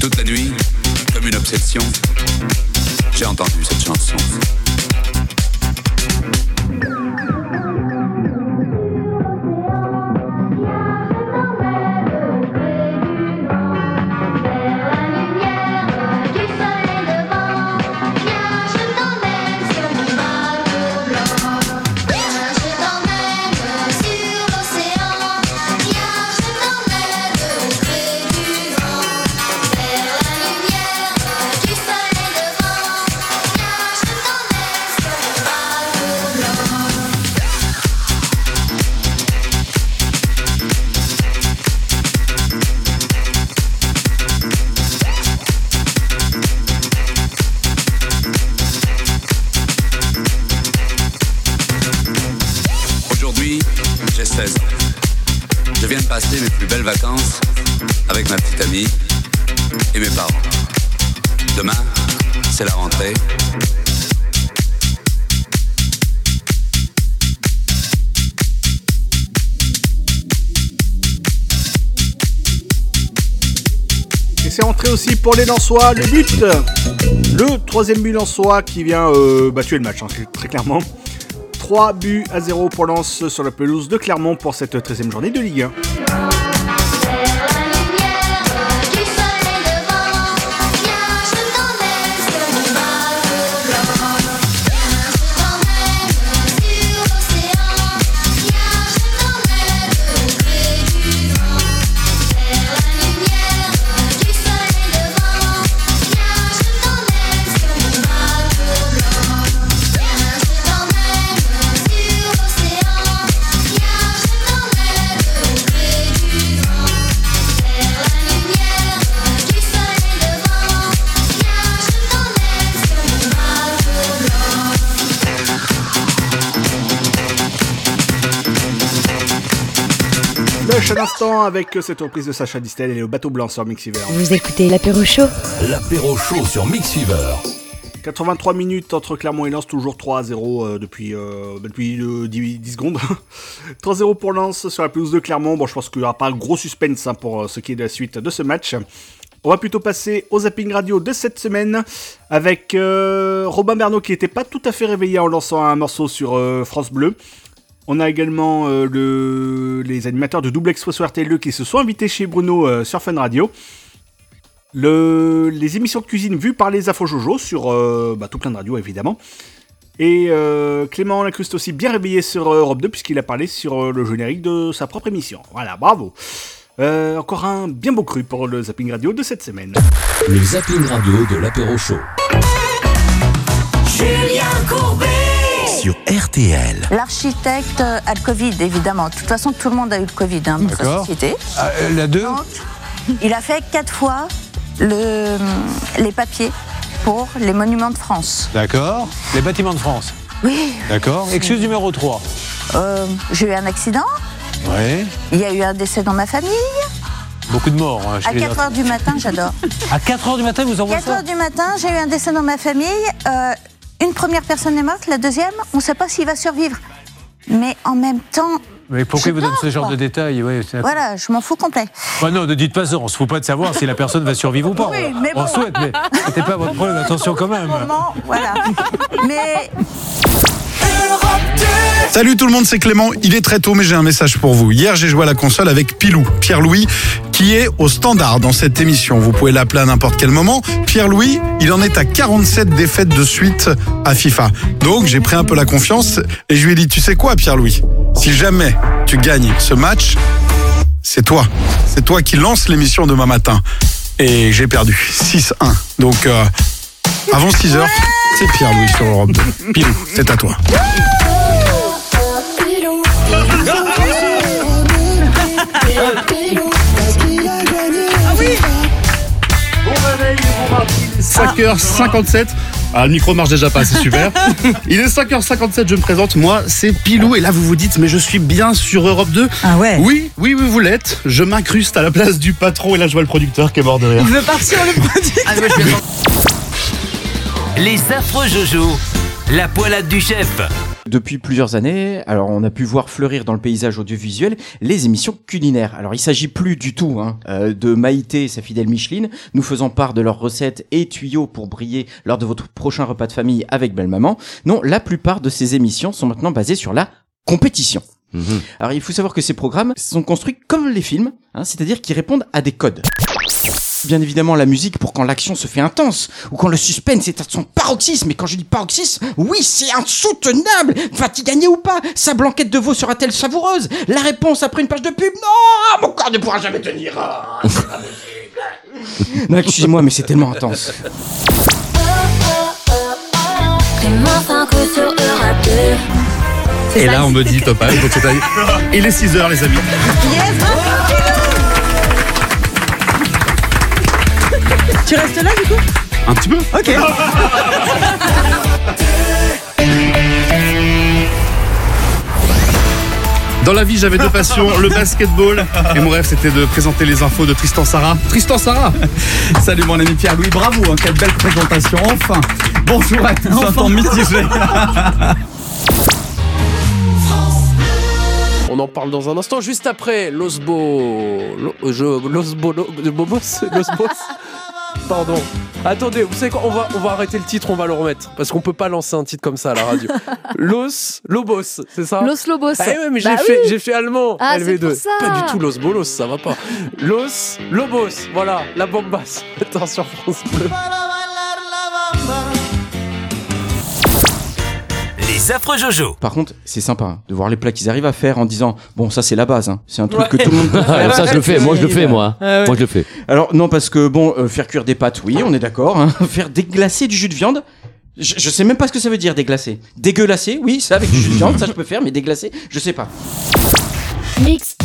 Toute la nuit, comme une obsession, pour les Lensois, le but Le troisième but Lensois qui vient euh, bah, le match, hein, très clairement. 3 buts à 0 pour Lens sur la pelouse de Clermont pour cette 13e journée de Ligue 1. Avec cette reprise de Sacha Distel et le bateau blanc sur Mixiver. Vous écoutez l'apéro chaud L'apéro chaud sur Mixfever. 83 minutes entre Clermont et Lens, toujours 3 à 0 euh, depuis, euh, depuis euh, 10, 10 secondes. 3-0 pour Lens sur la pelouse de Clermont. Bon, je pense qu'il n'y aura pas un gros suspense hein, pour euh, ce qui est de la suite de ce match. On va plutôt passer au zapping radio de cette semaine avec euh, Robin Bernot qui n'était pas tout à fait réveillé en lançant un morceau sur euh, France Bleu. On a également euh, le- les animateurs de Double Expresso RTLE qui se sont invités chez Bruno euh, sur Fun Radio. Le- les émissions de cuisine vues par les Afro Jojo sur euh, bah, tout plein de radios évidemment. Et Clément Lacruste aussi bien réveillé sur Europe 2 puisqu'il a parlé sur le générique de sa propre émission. Voilà, bravo. Encore un bien beau cru pour le zapping radio de cette semaine. Le zapping radio de l'apéro chaud. RTL. L'architecte a le Covid, évidemment. De toute façon, tout le monde a eu le Covid hein, dans sa D'accord. société. Ah, euh, la 2 Il a fait quatre fois le, les papiers pour les monuments de France. D'accord. Les bâtiments de France. Oui. D'accord. Excuse numéro 3. Euh, J'ai eu un accident. Ouais. Il y a eu un décès dans ma famille. Beaucoup de morts. hein, chez À les 4 heures du matin, j'adore. À 4 heures du matin, vous envoyez 4 ça heures du matin, j'ai eu un décès dans ma famille. Euh, une première personne est morte, la deuxième, on ne sait pas s'il va survivre. Mais en même temps, Mais pourquoi vous donne ce genre quoi. de détails ouais, voilà, je m'en fous complet. Bah non, ne dites pas ça. On se fout pas de savoir si la personne va survivre ou pas. Oui, mais on bon. souhaite, mais c'était pas votre problème. Attention quand même. Moment, voilà. Mais Salut tout le monde, c'est Clément. Il est très tôt, mais j'ai un message pour vous. Hier, j'ai joué à la console avec Pilou, Pierre-Louis, qui est au standard dans cette émission. Vous pouvez l'appeler à n'importe quel moment. Pierre-Louis, il en est à 47 défaites de suite à FIFA. Donc, j'ai pris un peu la confiance et je lui ai dit, tu sais quoi, Pierre-Louis? Si jamais tu gagnes ce match, c'est toi. C'est toi qui lance l'émission demain matin. Et j'ai perdu 6-1. Donc, euh, avant 6 heures, c'est Pierre-Louis sur Europe 2. Pilou, c'est à toi. Ah oui 5h57. Ah, le micro marche déjà pas, c'est super. Il est 5h57, je me présente. Moi, c'est Pilou. Et là, vous vous dites, mais je suis bien sur Europe 2. Ah ouais Oui, oui, oui, vous l'êtes. Je m'incruste à la place du patron. Et là, je vois le producteur qui est mort de rire. Il veut partir le produit Les affreux Jojo, la poilade du chef. Depuis plusieurs années, alors on a pu voir fleurir dans le paysage audiovisuel les émissions culinaires. Alors il s'agit plus du tout hein, euh, de Maïté et sa fidèle Micheline, nous faisant part de leurs recettes et tuyaux pour briller lors de votre prochain repas de famille avec belle maman. Non, la plupart de ces émissions sont maintenant basées sur la compétition. Alors il faut savoir que ces programmes sont construits comme les films, hein, c'est-à-dire qu'ils répondent à des codes. Bien évidemment la musique pour quand l'action se fait intense ou quand le suspense est à son paroxysme. Et quand je dis paroxysme, oui, c'est insoutenable. Va-t-il gagner ou pas? Sa blanquette de veau sera-t-elle savoureuse? La réponse après une page de pub? Non Mon corps ne pourra jamais tenir. Ah, c'est pas possible. Non, excusez-moi, mais c'est tellement intense. Et là, on me dit topage. Donc, c'est-à-dire- Il est 6h, les amis. Tu restes là du coup Un petit peu Ok. Dans la vie, j'avais deux passions, le basketball et mon rêve, c'était de présenter les infos de Tristan Sarah. Tristan Sarah Salut mon ami Pierre-Louis, bravo, hein, quelle belle présentation, enfin Bonjour à tous, un temps mitigé On en parle dans un instant, juste après Losbo. Losbo. Lo- de Bobos Losbos Pardon. Attendez, vous savez quoi on va, on va arrêter le titre, on va le remettre. Parce qu'on peut pas lancer un titre comme ça à la radio. Los Lobos, c'est ça Los Lobos. Ah ouais, mais j'ai Bah fait, oui. j'ai fait allemand. Ah, c'est LV2. pour ça. Pas du tout Los Bolos, ça va pas. Los Lobos, voilà, la bombasse. Attends sur France Bleu. Les affreux Jojo. Par contre, c'est sympa hein, de voir les plats qu'ils arrivent à faire en disant bon ça c'est la base, hein. c'est un truc Ouais. que tout le monde peut faire. ça, je le fais, moi, je le fais, moi. Ouais. Moi, je le fais. Alors non parce que bon euh, faire cuire des pâtes oui on est d'accord, hein. faire déglacer du jus de viande. Je, je sais même pas ce que ça veut dire déglacer. Dégueulasser, oui, ça avec du jus de viande, ça je peux faire, mais déglacer, je sais pas. Mix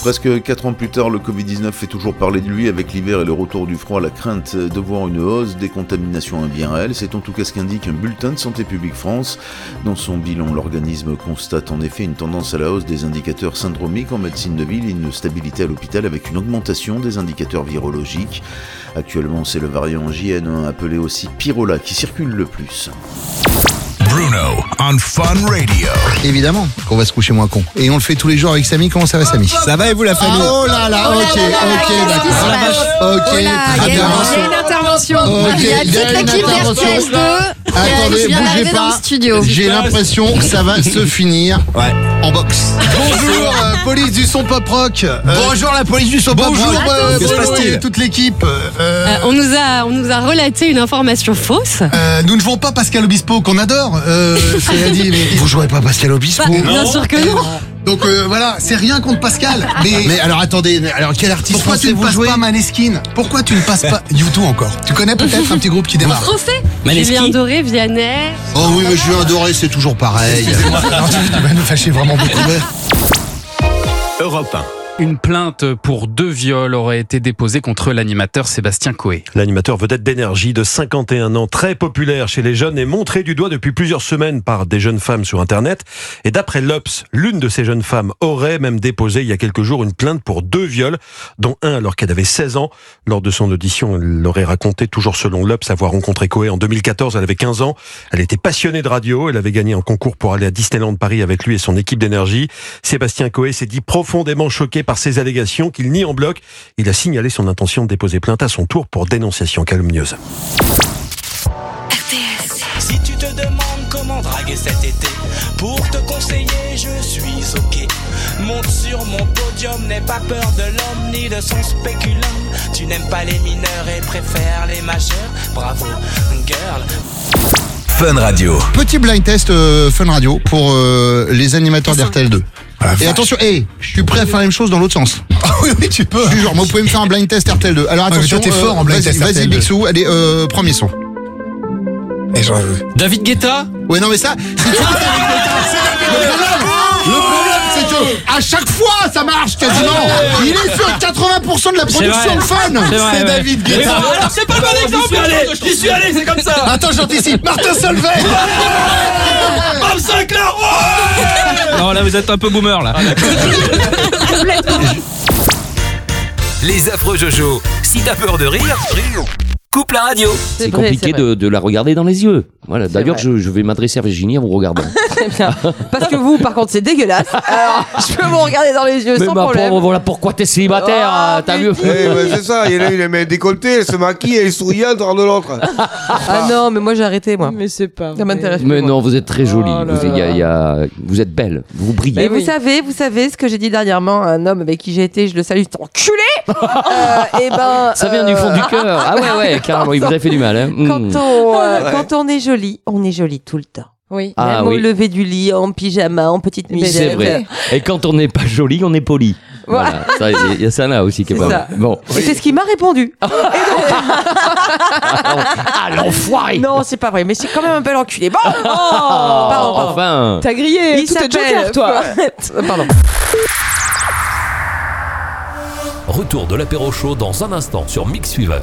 Presque 4 ans plus tard, le Covid-19 fait toujours parler de lui avec l'hiver et le retour du froid, la crainte de voir une hausse des contaminations est bien réelle. C'est en tout cas ce qu'indique un bulletin de Santé publique France. Dans son bilan, l'organisme constate en effet une tendance à la hausse des indicateurs syndromiques en médecine de ville et une stabilité à l'hôpital avec une augmentation des indicateurs virologiques. Actuellement, c'est le variant JN1 appelé aussi Pyrola qui circule le plus. Bruno on Fun Radio. Évidemment qu'on va se coucher moins con. Et on le fait tous les jours avec Samy. Comment ça va, Samy? Ça va et vous, la famille? Oh là là, ok, ok, d'accord. Ok, Oh très bien. il y a une intervention. Il y a toute une l'équipe intervention. d'RTS2 qui Attendez, bougez d'arriver dans le pas. studio. J'ai l'impression que ça va se finir en boxe. Bonjour, euh, police du son pop rock. Euh, Bonjour, la police du son pop Bonjour, rock. euh, et toute l'équipe. On, nous a, on nous a relaté une information fausse. nous ne jouons pas Pascal Obispo qu'on adore. Euh, c'est dit, mais vous jouez pas Pascal Obispo Bah, bien sûr que non. Donc euh, voilà, c'est rien contre Pascal. Mais, mais alors attendez, mais alors quel artiste Pourquoi tu ne passes pas Maneskin Pourquoi tu ne passes pas YouTube encore Tu connais peut-être un petit groupe qui démarre Français Maneskin. Julien Doré, Vianney. Oh oui, mais Julien Doré, c'est toujours pareil. tu vas nous fâcher vraiment beaucoup. Europe 1. Une plainte pour deux viols aurait été déposée contre l'animateur Sébastien Coé. L'animateur vedette d'énergie de 51 ans, très populaire chez les jeunes, est montré du doigt depuis plusieurs semaines par des jeunes femmes sur Internet. Et d'après l'Obs, l'une de ces jeunes femmes aurait même déposé il y a quelques jours une plainte pour deux viols, dont un alors qu'elle avait 16 ans. Lors de son audition, elle aurait raconté, toujours selon l'Obs, avoir rencontré Coé en 2014. Elle avait 15 ans. Elle était passionnée de radio. Elle avait gagné un concours pour aller à Disneyland Paris avec lui et son équipe d'énergie. Sébastien Coé s'est dit profondément choqué par ces allégations qu'il nie en bloc. Il a signalé son intention de déposer plainte à son tour pour dénonciation calomnieuse. Si tu te demandes comment draguer cet été, pour te conseiller, je suis ok. Monte sur mon podium, n'aie pas peur de l'homme ni de son spéculum. Tu n'aimes pas les mineurs et préfères les majeurs. Bravo, girl. Fun Radio. Petit blind test euh, Fun Radio pour euh, les animateurs d'RTL2. Et attention, hé, je suis prêt à faire la même chose dans l'autre sens. Ah oui, oui, tu peux. Je suis genre, moi, vous pouvez me faire un blind test RTL2. Alors Ah, mais attention, toi, t'es fort en blind vas-y, test Vas-y, RTL2. Bixou, allez, euh, premier son. Et genre, David Guetta? Ouais, non, mais ça, si tu à chaque fois, ça marche quasiment. Il est sur 80% de la production de fun. C'est David Guetta. Alors, c'est pas le bon exemple, J'y suis allé, c'est comme ça Attends, j'anticipe. Martin Solveig. Bob Sinclair Non, là vous êtes un peu boomer là. Les affreux Jojo. Si t'as peur de rire, coupe la radio. C'est compliqué de, de la regarder dans les yeux. Voilà. D'ailleurs, vrai. je, je vais m'adresser à Virginie en vous regardant. Très bien. Parce que vous, par contre, c'est dégueulasse. Alors, je peux vous regarder dans les yeux Mais sans ma problème. pauvre, voilà pourquoi t'es célibataire. Oh, euh, T'as vu Eh ben, c'est ça, il y en a une, elle met décolleté, elle se maquille, elle est souriante, hors de l'autre. Ah non, mais moi j'ai arrêté, moi. Mais c'est pas. Ça m'intéresse Mais non, vous êtes très jolie. Oh là vous, il y a- il y a- vous êtes belle. Vous brillez. Mais vous savez, vous savez ce que j'ai dit dernièrement à un homme avec qui j'ai été, je le salue, c'est enculé euh, Et ben. Ça vient du fond du cœur. Ah ouais, ouais, carrément. Il vous a fait du mal. Hein. Quand Mm. on, euh, Ouais. quand on est joli, on est joli tout le temps. Oui. Ah Même au lever du lit, en pyjama, en petite Oui, C'est misère. vrai. Et quand on n'est pas joli, on est poli. Voilà. Voilà. Ça, Il y a ça là aussi qui est C'est pas ça. mal. Bon. Et c'est ce qu'il m'a répondu. Ah, l'enfoiré Non, c'est pas vrai, mais c'est quand même un peu l'enculé. Bon, pardon, pardon. Enfin. T'as grillé Il tout s'appelle- jokers, toi. Pardon. Retour de l'apéro chaud dans un instant sur Mix Suiveur.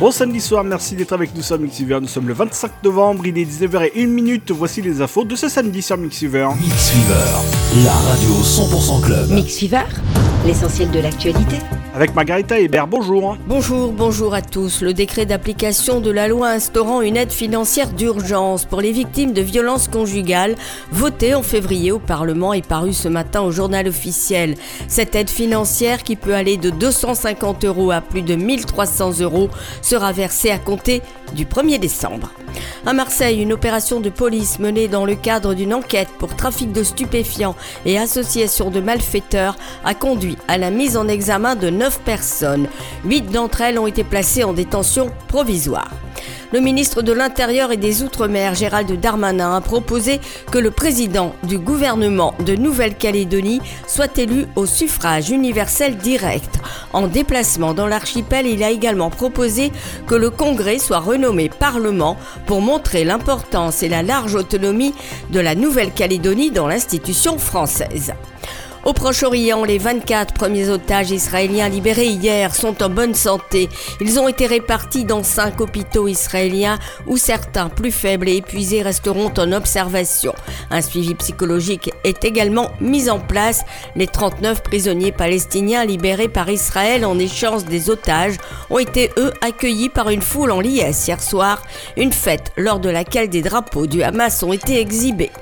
Bon samedi soir, merci d'être avec nous sur Mixiver. Nous sommes le 25 novembre, il est 19h01 Voici les infos de ce samedi sur Mixiver. Mixiver, la radio 100% club. Mix Fever, l'essentiel de l'actualité. Avec Margarita Hébert, bonjour. Bonjour, bonjour à tous. Le décret d'application de la loi instaurant une aide financière d'urgence pour les victimes de violences conjugales, voté en février au Parlement, est paru ce matin au journal officiel. Cette aide financière, qui peut aller de 250 euros à plus de 1300 euros, sera versée à compter du 1er décembre. À Marseille, une opération de police menée dans le cadre d'une enquête pour trafic de stupéfiants et association de malfaiteurs a conduit à la mise en examen de 9 personnes. 8 d'entre elles ont été placées en détention provisoire. Le ministre de l'Intérieur et des Outre-mer, Gérald Darmanin, a proposé que le président du gouvernement de Nouvelle-Calédonie soit élu au suffrage universel direct. En déplacement dans l'archipel, il a également proposé que le Congrès soit renommé Parlement pour montrer l'importance et la large autonomie de la Nouvelle-Calédonie dans l'institution française. Au Proche-Orient, les 24 premiers otages israéliens libérés hier sont en bonne santé. Ils ont été répartis dans cinq hôpitaux israéliens où certains plus faibles et épuisés resteront en observation. Un suivi psychologique est également mis en place. Les 39 prisonniers palestiniens libérés par Israël en échange des otages ont été eux accueillis par une foule en liesse hier soir, une fête lors de laquelle des drapeaux du Hamas ont été exhibés.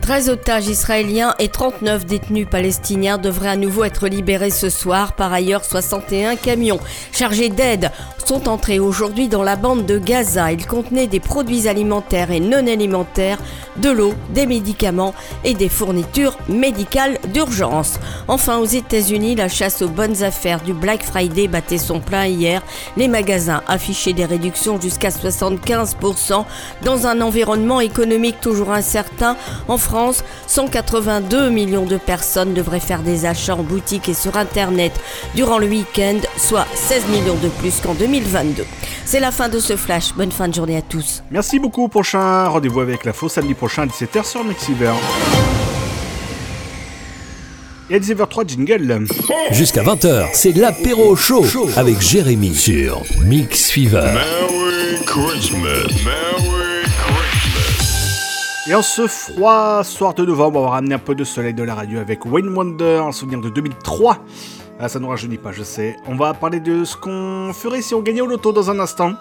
13 otages israéliens et 39 détenus palestiniens devraient à nouveau être libérés ce soir. Par ailleurs, 61 camions chargés d'aide sont entrés aujourd'hui dans la bande de Gaza. Ils contenaient des produits alimentaires et non alimentaires, de l'eau, des médicaments et des fournitures médicales d'urgence. Enfin, aux États-Unis, la chasse aux bonnes affaires du Black Friday battait son plein hier. Les magasins affichaient des réductions jusqu'à 75% dans un environnement économique toujours incertain. En France, 182 millions de personnes devraient faire des achats en boutique et sur Internet durant le week-end, soit 16 millions de plus qu'en 2022. C'est la fin de ce flash. Bonne fin de journée à tous. Merci beaucoup. Prochain rendez-vous avec la fausse samedi prochain à 17h sur Mixiver. Et à 19h03, jingle. Jusqu'à 20h, c'est l'apéro chaud avec Jérémy sur Mix Fever. Merry Christmas. Merry Et en ce froid soir de novembre, on va ramener un peu de soleil de la radio avec Wayne Wonder, un souvenir de 2003. Ah, ça ne rajeunit pas, je sais. On va parler de ce qu'on ferait si on gagnait au loto dans un instant.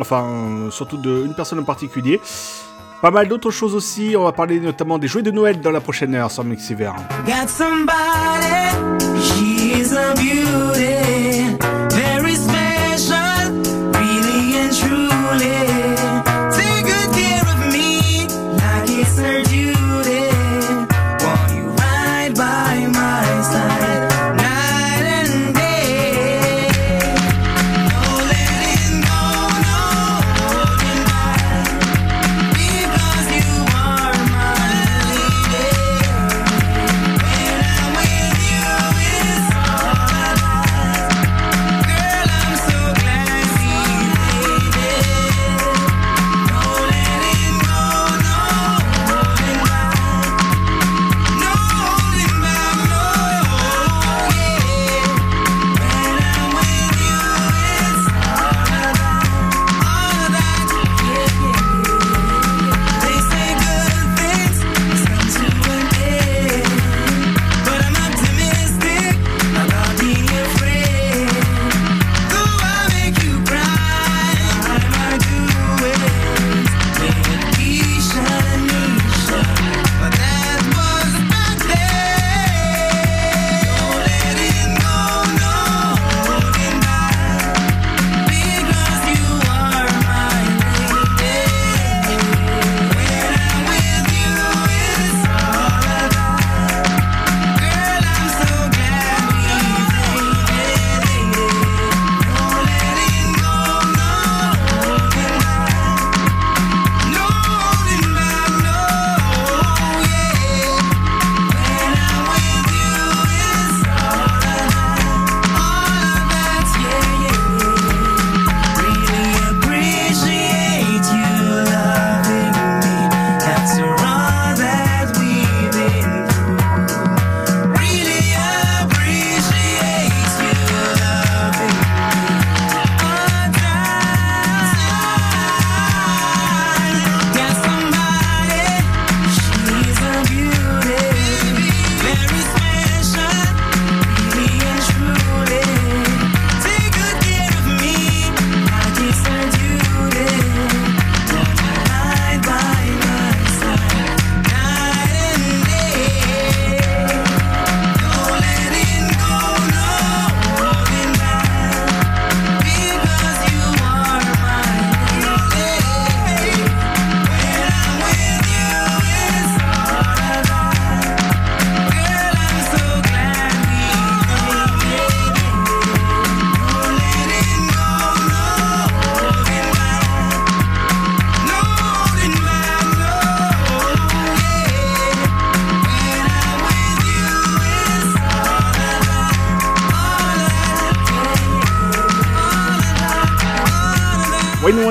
Enfin, euh, surtout d'une personne en particulier. Pas mal d'autres choses aussi. On va parler notamment des jouets de Noël dans la prochaine heure sur Mixiver. Got somebody, she's a beauty,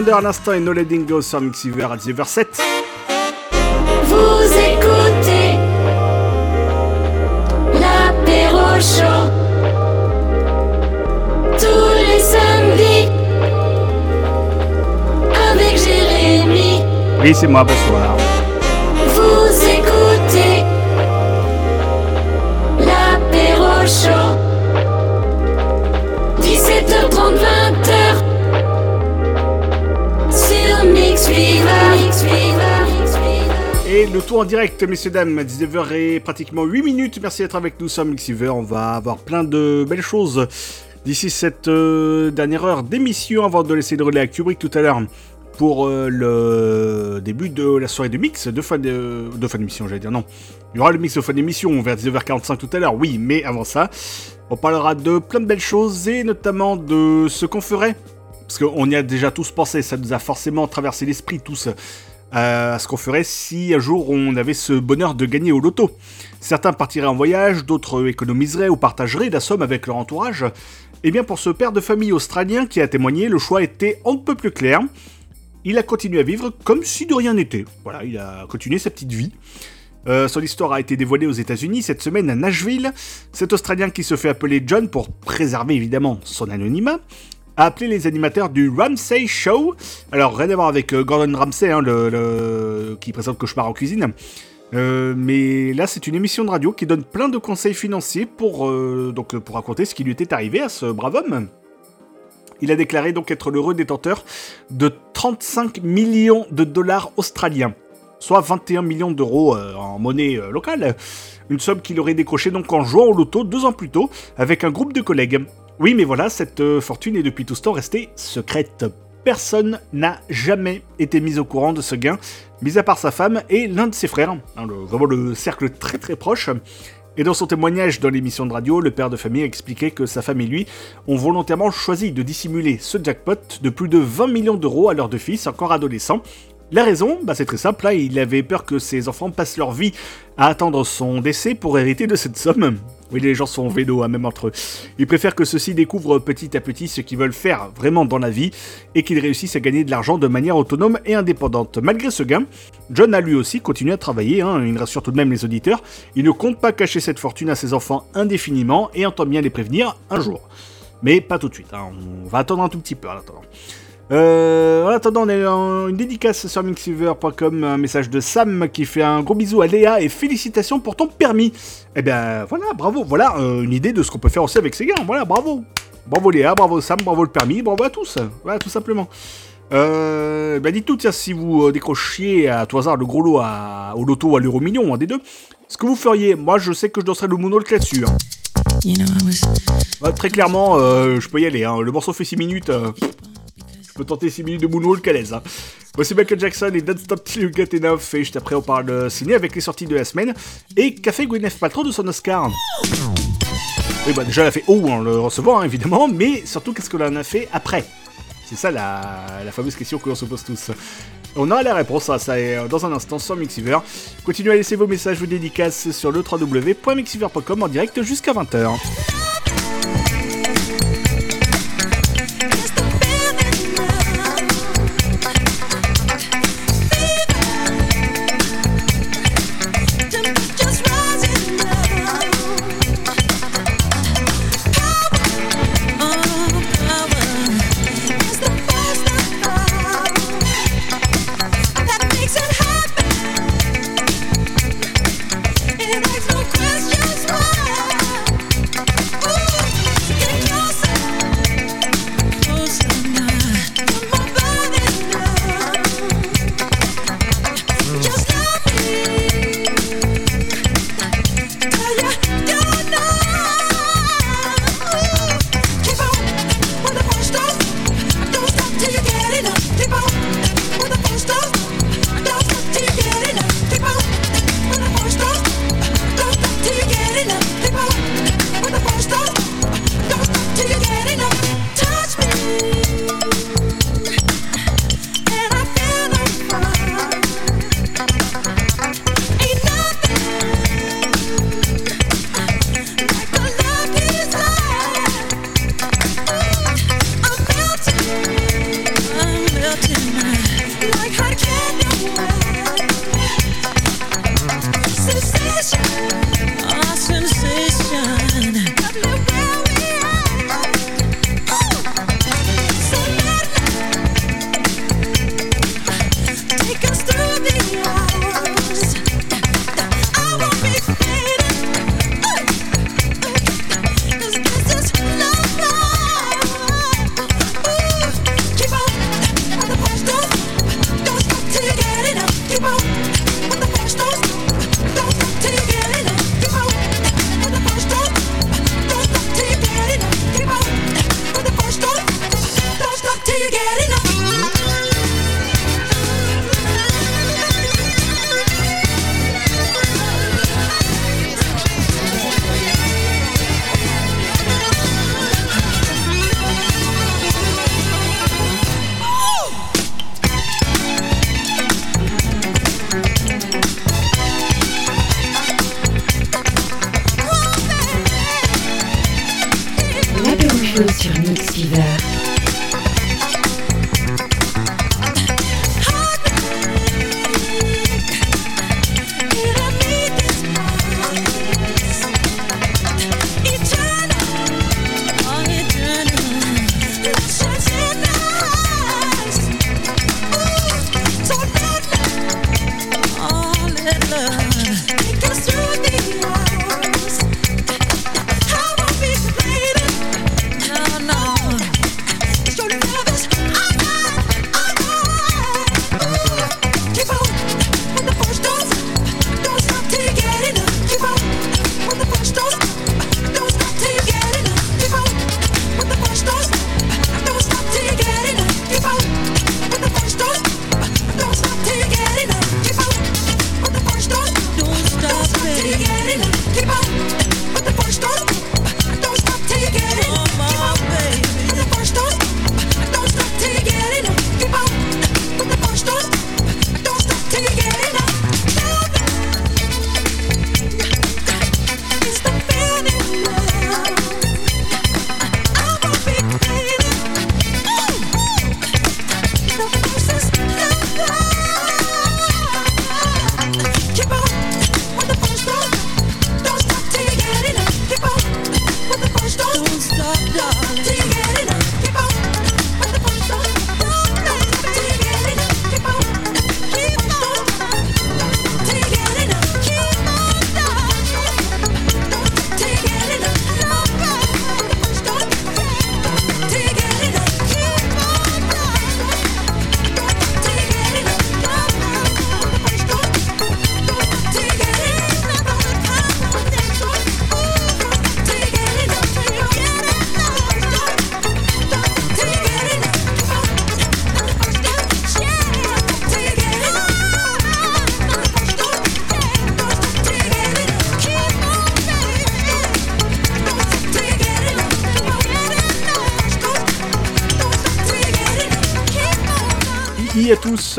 Wonder à l'instant et No Letting Go sur Mixiver à 19h07. Vous écoutez l'apéro chaud tous les samedis avec Jérémy. Oui, c'est moi, bonsoir. Le tour en direct, messieurs, dames, 19h et pratiquement 8 minutes. Merci d'être avec nous sur Mixiver. On va avoir plein de belles choses d'ici cette euh, dernière heure d'émission avant de laisser le relais à Kubrick tout à l'heure pour euh, le début de la soirée de mix de fin de, de fin d'émission, j'allais dire non. Il y aura le mix de fin d'émission vers 19h45 tout à l'heure, oui, mais avant ça, on parlera de plein de belles choses et notamment de ce qu'on ferait. Parce qu'on y a déjà tous pensé, ça nous a forcément traversé l'esprit tous à ce qu'on ferait si un jour on avait ce bonheur de gagner au loto. Certains partiraient en voyage, d'autres économiseraient ou partageraient la somme avec leur entourage. Et bien pour ce père de famille australien qui a témoigné, le choix était on ne peut plus clair. Il a continué à vivre comme si de rien n'était. Voilà, il a continué sa petite vie. Euh, son histoire a été dévoilée aux États-Unis cette semaine à Nashville. Cet Australien qui se fait appeler John pour préserver évidemment son anonymat a appelé les animateurs du Ramsay Show. Alors rien à voir avec euh, Gordon Ramsay, hein, qui présente Cauchemar en cuisine. Euh, mais là, c'est une émission de radio qui donne plein de conseils financiers pour, euh, donc, raconter ce qui lui était arrivé à ce brave homme. Il a déclaré donc être l'heureux détenteur de 35 millions de dollars australiens, soit 21 millions d'euros en monnaie locale. Une somme qu'il aurait décrochée donc en jouant au loto deux ans plus tôt avec un groupe de collègues. Oui, mais voilà, cette euh, fortune est depuis tout ce temps restée secrète. Personne n'a jamais été mis au courant de ce gain, mis à part sa femme et l'un de ses frères, hein, vraiment le cercle très très proche. Et dans son témoignage dans l'émission de radio, le père de famille a expliqué que sa femme et lui ont volontairement choisi de dissimuler ce jackpot de plus de 20 millions d'euros à leurs deux fils encore adolescents. La raison, bah c'est très simple, hein, il avait peur que ses enfants passent leur vie à attendre son décès pour hériter de cette somme. Oui, les gens sont vélos, hein, même entre eux. Il préfère que ceux-ci découvrent petit à petit ce qu'ils veulent faire vraiment dans la vie et qu'ils réussissent à gagner de l'argent de manière autonome et indépendante. Malgré ce gain, John a lui aussi continué à travailler, hein, il rassure tout de même les auditeurs. Il ne compte pas cacher cette fortune à ses enfants indéfiniment et entend bien les prévenir un jour. Mais pas tout de suite, hein, on va attendre un tout petit peu en attendant. Euh, en attendant, on a un- une dédicace sur mixiver.com, un message de Sam qui fait un gros bisou à Léa et félicitations pour ton permis. Eh ben voilà, bravo, voilà euh, une idée de ce qu'on peut faire aussi avec ces gars, voilà, bravo. Bravo Léa, bravo Sam, bravo le permis, bravo à tous, voilà, tout simplement. Euh, ben dites-nous, tiens, si vous euh, décrochiez à tout hasard le gros lot à- au loto ou à l'euro million, un des deux, ce que vous feriez, moi je sais que je danserais le moonwalk là-dessus. hein. Très clairement, euh, je peux y aller, hein. le morceau fait 6 minutes. euh, peux tenter 6 minutes de moonwalk à l'aise. Hein. Voici Michael Jackson et Don't Stop Till You Get Enough. Et juste après, on parle de ciné avec les sorties de la semaine. Et Café Gwyneth Paltrow de son Oscar. Oui, bah déjà, elle a fait haut en le recevant, hein, évidemment. Mais surtout, qu'est-ce qu'elle en a fait après? C'est ça la, la fameuse question que l'on se pose tous. On a la réponse à ça et, euh, dans un instant sur Mixiver. Continuez à laisser vos messages, vos dédicaces sur le www.mixiver.com en direct jusqu'à 20h.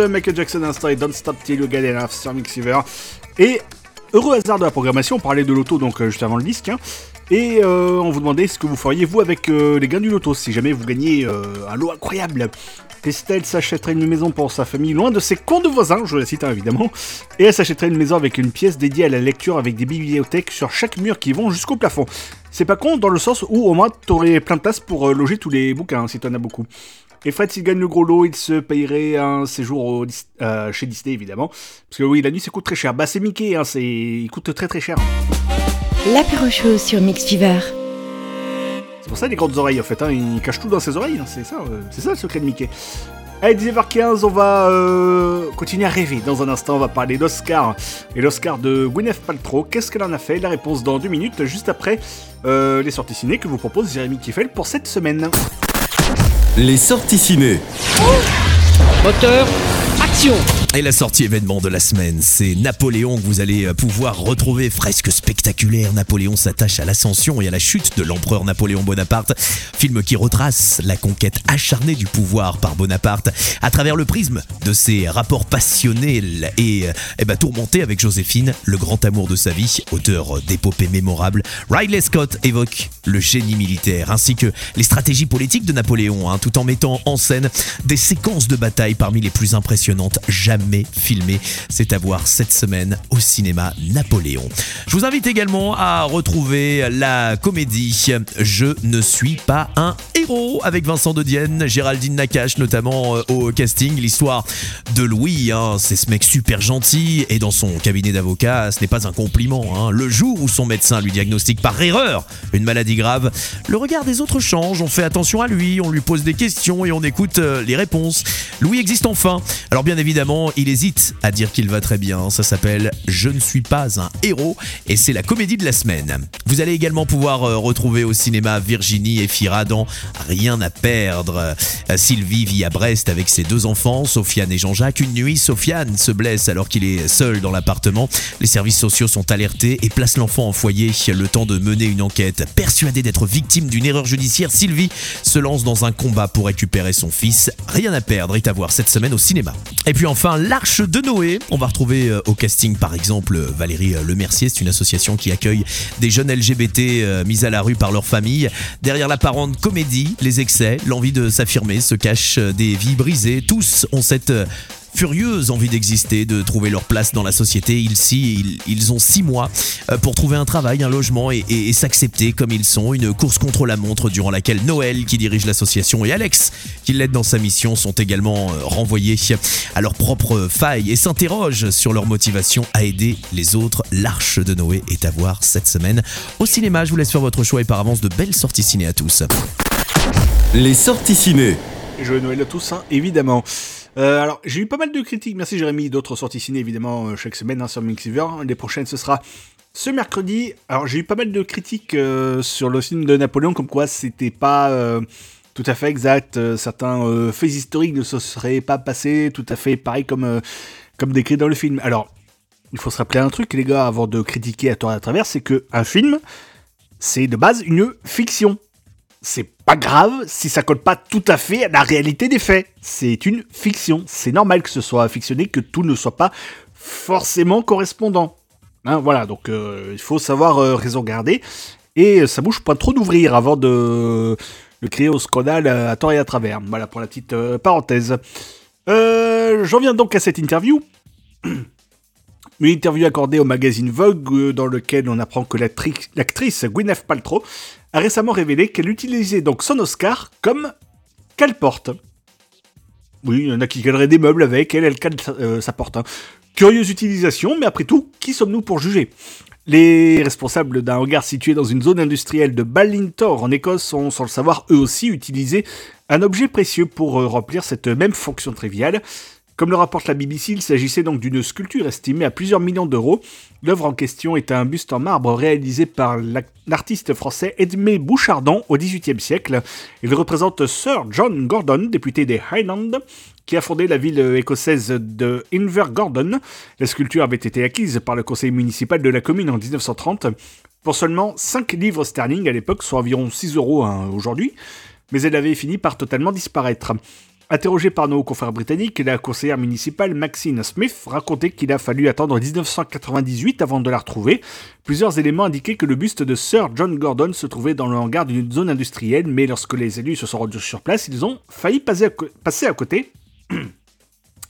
Michael Jackson Insta Don't Stop Till You Get Enough sur Mixiver. Et heureux hasard de la programmation, on parlait de l'auto donc euh, juste avant le disque. hein. et euh, on vous demandait ce que vous feriez vous avec euh, les gains du loto si jamais vous gagnez un lot incroyable. Estelle s'achèterait une maison pour sa famille loin de ses cons de voisins, je la cite hein, évidemment, et elle s'achèterait une maison avec une pièce dédiée à la lecture avec des bibliothèques sur chaque mur qui vont jusqu'au plafond. C'est pas con dans le sens où au moins t'aurais plein de place pour loger tous les bouquins hein, si t'en as beaucoup. Et Fred, s'il gagne le gros lot, il se payerait un séjour au euh, chez Disney, évidemment. Parce que oui, la nuit, ça coûte très cher. Bah, c'est Mickey, hein, c'est... il coûte très très cher. L'apéro chaud sur Mix Fever. C'est pour ça les grandes oreilles, en fait. Hein, il cache tout dans ses oreilles. hein, c'est ça, euh, c'est ça le secret de Mickey. Allez, 10h15, on va euh, continuer à rêver. Dans un instant, on va parler d'Oscar. Et l'Oscar de Gwyneth Paltrow, qu'est-ce qu'elle en a fait? La réponse dans deux minutes, juste après euh, les sorties ciné que vous propose Jérémy Kiffel pour cette semaine. Les sorties ciné. Moteur, action Et la sortie événement de la semaine, c'est Napoléon que vous allez euh, pouvoir retrouver. Fresque spectaculaire, Napoléon s'attache à l'ascension et à la chute de l'empereur Napoléon Bonaparte. Film qui retrace la conquête acharnée du pouvoir par Bonaparte à travers le prisme de ses rapports passionnels et euh, eh ben, tourmentés avec Joséphine, le grand amour de sa vie, auteur d'épopées mémorables. Ridley Scott évoque le génie militaire ainsi que les stratégies politiques de Napoléon, hein, tout en mettant en scène des séquences de bataille parmi les plus impressionnantes jamais filmées. C'est à voir cette semaine au cinéma Napoléon. Je vous invite également à retrouver la comédie Je ne suis pas un héros avec Vincent de Dienne, Géraldine Nakache notamment euh, au casting. L'histoire de Louis, hein, c'est ce mec super gentil et dans son cabinet d'avocat, ce n'est pas un compliment. hein. Le jour où son médecin lui diagnostique par erreur une maladie grave, le regard des autres change, on fait attention à lui, on lui pose des questions et on écoute euh, les réponses. Louis existe enfin. Alors bien évidemment, il hésite à dire qu'il va très bien. Ça s'appelle Je ne suis pas un héros et c'est la comédie de la semaine. Vous allez également pouvoir euh, retrouver au cinéma Virginie et Fira dans Rien à perdre. Euh, Sylvie vit à Brest avec ses deux enfants, Sofiane et Jean-Jacques. Une nuit, Sofiane se blesse alors qu'il est seul dans l'appartement. Les services sociaux sont alertés et placent l'enfant en foyer le temps de mener une enquête. Persuadée d'être victime d'une erreur judiciaire, Sylvie se lance dans un combat pour récupérer son fils. Rien à perdre est à voir cette semaine au cinéma. Et puis enfin, l'Arche de Noé. On va retrouver euh, au casting par exemple euh, Valérie euh, Lemercier. C'est une association qui accueille des jeunes LGBT mis à la rue par leur famille. Derrière l'apparente comédie, les excès, l'envie de s'affirmer se cachent des vies brisées. Tous ont cette euh, furieuse envie d'exister, de trouver leur place dans la société. Ils, si, ils, ils ont six mois euh, pour trouver un travail, un logement et, et- et s'accepter comme ils sont. Une course contre la montre durant laquelle Noël, qui dirige l'association, et Alex, qui l'aide dans sa mission, sont également euh, renvoyés à leurs propres failles et s'interrogent sur leur motivation à aider les autres. L'Arche de Noé est à voir cette semaine au cinéma. Je vous laisse faire votre choix et par avance de belles sorties ciné à tous. Les sorties ciné. Joyeux Noël à tous, hein, évidemment. Euh, alors, j'ai eu pas mal de critiques. Merci Jérémy. D'autres sorties ciné, évidemment, euh, chaque semaine hein, sur Mixiver. Les prochaines, ce sera ce mercredi. Alors, j'ai eu pas mal de critiques euh, sur le film de Napoléon, comme quoi c'était pas tout à fait exact. Certains faits historiques ne se seraient pas passés tout à fait pareil comme, comme décrit dans le film. Alors, il faut se rappeler un truc, les gars, avant de critiquer à tort et à travers, c'est que un film, c'est de base une fiction c'est pas grave si ça colle pas tout à fait à la réalité des faits. C'est une fiction. C'est normal que ce soit fictionné, que tout ne soit pas forcément correspondant. Hein, voilà, donc euh, il faut savoir euh, raison garder. Et euh, ça bouge pas trop d'ouvrir avant de le créer au scandale à tort et à travers. Voilà pour la petite euh, parenthèse. Euh, J'en viens donc à cette interview. Une interview accordée au magazine Vogue euh, dans lequel on apprend que l'actri- l'actrice Gwyneth Paltrow a récemment révélé qu'elle utilisait donc son Oscar comme cale-porte. Oui, il y en a qui caleraient des meubles avec, elle, elle cale sa, euh, porte. hein. Curieuse utilisation, mais après tout, qui sommes-nous pour juger? Les responsables d'un hangar situé dans une zone industrielle de Ballintor en Écosse ont, sans le savoir, eux aussi utilisé un objet précieux pour euh, remplir cette même fonction triviale. Comme le rapporte la BBC, il s'agissait donc d'une sculpture estimée à plusieurs millions d'euros. L'œuvre en question est un buste en marbre réalisé par l'artiste français Edmé Bouchardon au XVIIIe siècle. Il représente Sir John Gordon, député des Highlands, qui a fondé la ville écossaise de Invergordon. La sculpture avait été acquise par le conseil municipal de la commune en 1930 pour seulement 5 livres sterling à l'époque, soit environ 6 euros hein, aujourd'hui, mais elle avait fini par totalement disparaître. Interrogé par nos confrères britanniques, la conseillère municipale Maxine Smith racontait qu'il a fallu attendre 1998 avant de la retrouver. Plusieurs éléments indiquaient que le buste de Sir John Gordon se trouvait dans le hangar d'une zone industrielle, mais lorsque les élus se sont rendus sur place, ils ont failli passer à, co- passer à côté.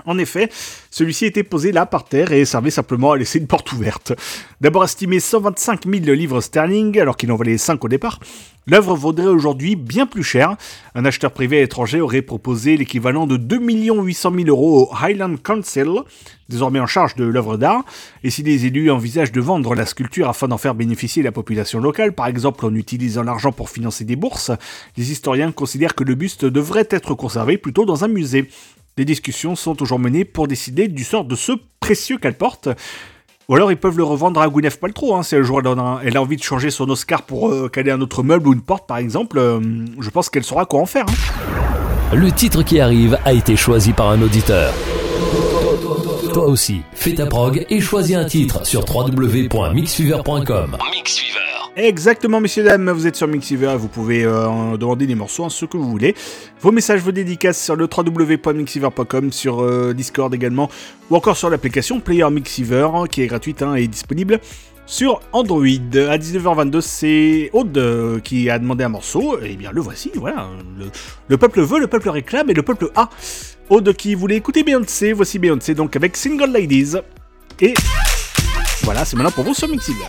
En effet, celui-ci était posé là par terre et servait simplement à laisser une porte ouverte. D'abord estimé 125 000 livres sterling, alors qu'il en valait 5 au départ, l'œuvre vaudrait aujourd'hui bien plus cher. Un acheteur privé étranger aurait proposé l'équivalent de 2 800 000 euros au Highland Council, désormais en charge de l'œuvre d'art. Et si les élus envisagent de vendre la sculpture afin d'en faire bénéficier la population locale, par exemple en utilisant l'argent pour financer des bourses, les historiens considèrent que le buste devrait être conservé plutôt dans un musée. Des discussions sont toujours menées pour décider du sort de ce précieux qu'elle porte. Ou alors ils peuvent le revendre à Gwyneth Paltrow, hein, si un jour elle, en a, elle a envie de changer son Oscar pour euh, caler un autre meuble ou une porte par exemple, euh, je pense qu'elle saura quoi en faire. hein. Le titre qui arrive a été choisi par un auditeur. Toi aussi, fais ta prog et choisis un titre sur www.mixfever.com. Exactement, messieurs, dames, vous êtes sur Mixiver et vous pouvez euh, demander des morceaux, hein, ce que vous voulez. Vos messages, vos dédicaces sur le www.mixiver.com, sur euh, Discord également, ou encore sur l'application Player Mixiver, hein, qui est gratuite hein, et disponible sur Android. À 19h22, c'est Aude euh, qui a demandé un morceau, et bien le voici, voilà. Le, le peuple veut, le peuple réclame, et le peuple a. Aude qui voulait écouter Beyoncé, voici Beyoncé donc avec Single Ladies. Et voilà, c'est maintenant pour vous sur Mixiver.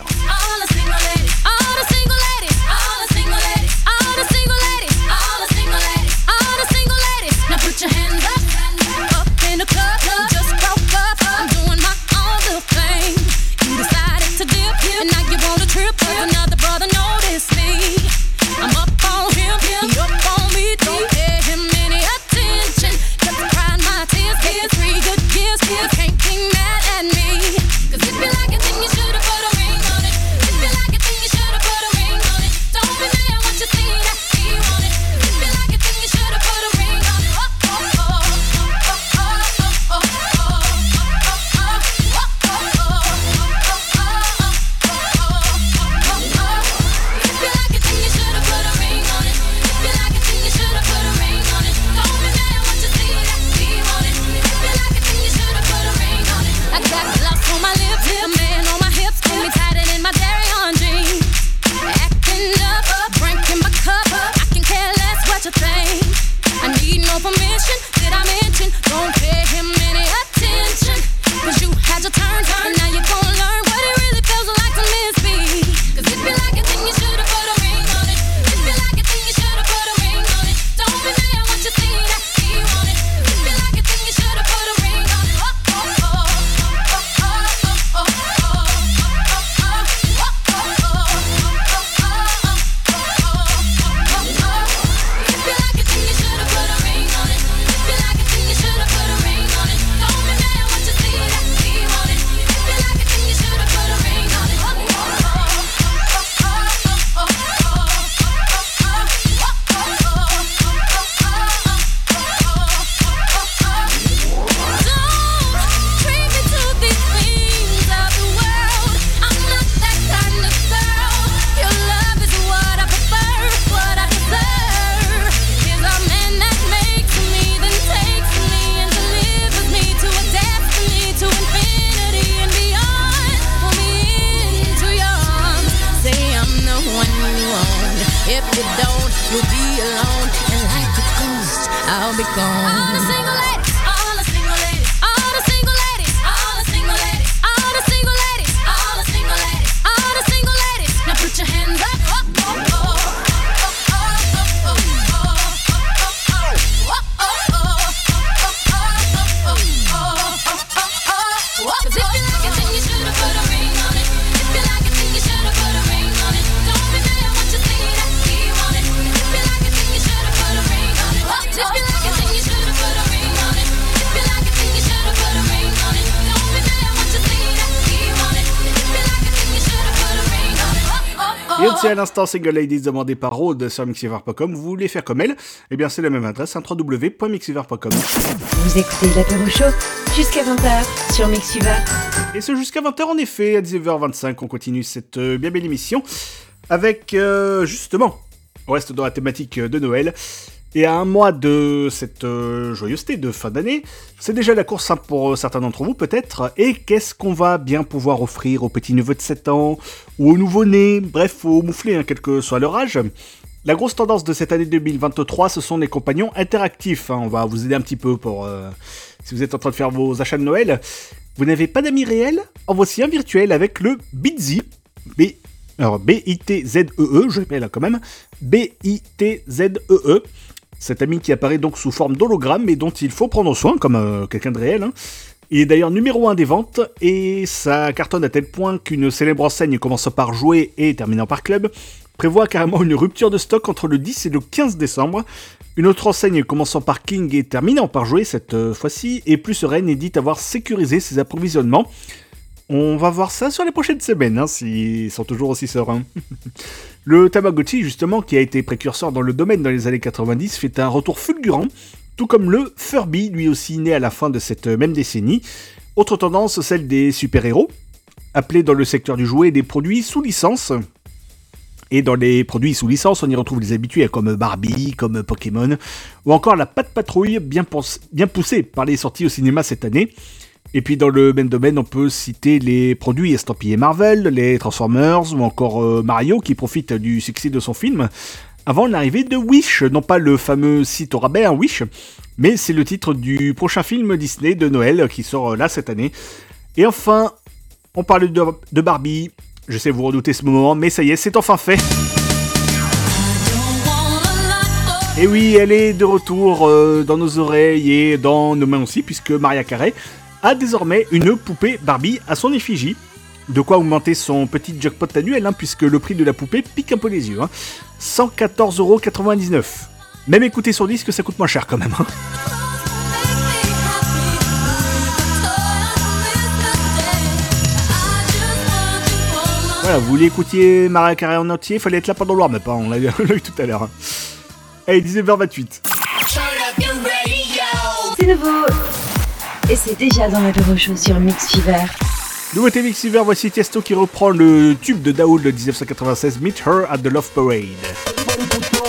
Aussi à l'instant, Single Ladies demandé par Rode sur mixiver.com. Vous voulez faire comme elle Eh bien, c'est la même adresse, hein, www.mixiver.com. Vous écoutez l'apéro chaud jusqu'à 20h sur Mixiver. Et ce jusqu'à 20h, en effet, à 19h25, on continue cette euh, bien belle émission avec, euh, justement, on reste dans la thématique de Noël. Et à un mois de cette euh, joyeuseté de fin d'année, c'est déjà la course hein, pour certains d'entre vous peut-être. Et qu'est-ce qu'on va bien pouvoir offrir aux petits neveux de 7 ans ou aux nouveau-nés, bref, aux mouflés, hein, quel que soit leur âge la grosse tendance de cette année 2023, ce sont les compagnons interactifs. hein. On va vous aider un petit peu pour euh, si vous êtes en train de faire vos achats de Noël. Vous n'avez pas d'amis réels? En voici un virtuel avec le Bitzy. B alors B-I-T-Z-E-E, E, je répète là quand même. B-I-T-Z-E-E. Cet ami qui apparaît donc sous forme d'hologramme et dont il faut prendre soin comme euh, quelqu'un de réel. hein. Il est d'ailleurs numéro 1 des ventes et ça cartonne à tel point qu'une célèbre enseigne commençant par jouer et terminant par club prévoit carrément une rupture de stock entre le 10 et le 15 décembre. Une autre enseigne commençant par King et terminant par jouer cette euh, fois-ci est plus sereine et dit avoir sécurisé ses approvisionnements. On va voir ça sur les prochaines semaines, hein, s'ils sont toujours aussi sereins. le Tamagotchi, justement, qui a été précurseur dans le domaine dans les années 90, fait un retour fulgurant, tout comme le Furby, lui aussi né à la fin de cette même décennie. Autre tendance, celle des super-héros, appelés dans le secteur du jouet des produits sous licence. Et dans les produits sous licence, on y retrouve les habitués comme Barbie, comme Pokémon, ou encore la patte patrouille bien poussée par les sorties au cinéma cette année. Et puis dans le même domaine, on peut citer les produits estampillés Marvel, les Transformers ou encore euh, Mario qui profite du succès de son film avant l'arrivée de Wish, non pas le fameux site au rabais, hein, Wish, mais c'est le titre du prochain film Disney de Noël qui sort euh, là cette année. Et enfin, on parle de, Barbie. Je sais vous redoutez ce moment, mais ça y est, c'est enfin fait. Et oui, elle est de retour euh, dans nos oreilles et dans nos mains aussi, puisque Maria Carey a désormais une poupée Barbie à son effigie. De quoi augmenter son petit jackpot annuel, hein, puisque le prix de la poupée pique un peu les yeux. Hein. 114,99€. Même écouter sur disque, ça coûte moins cher quand même. hein. Voilà, vous voulez écouter Maria Carey en entier, fallait être là pendant le warm-up, hein, on l'a eu tout à l'heure. hein. Allez, 19h28. C'est nouveau. Et c'est déjà dans l'apéro chaud sur Mix Fever. Nouveauté Mixiver, voici Tiesto qui reprend le tube de Daoud de 1996, Meet Her at the Love Parade.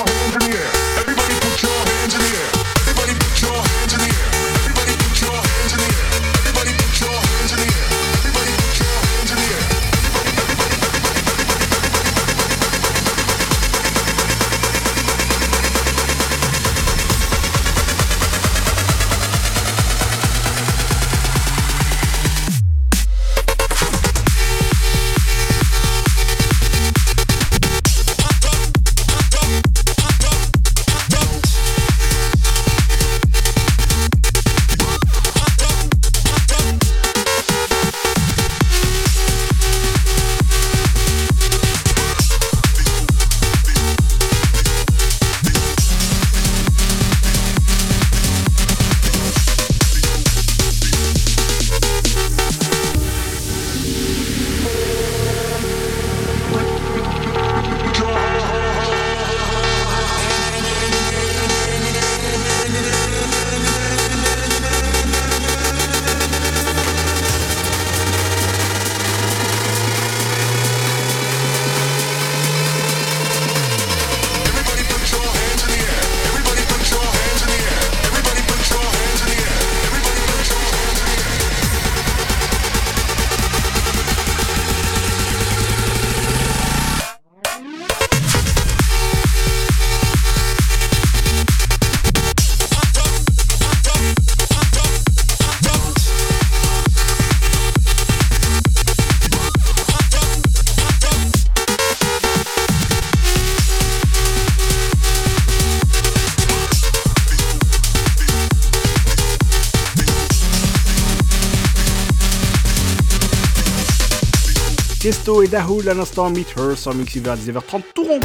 Tiesto et Dahoul à l'instant Meet Her sur Mixiver à 19h30 tout rond.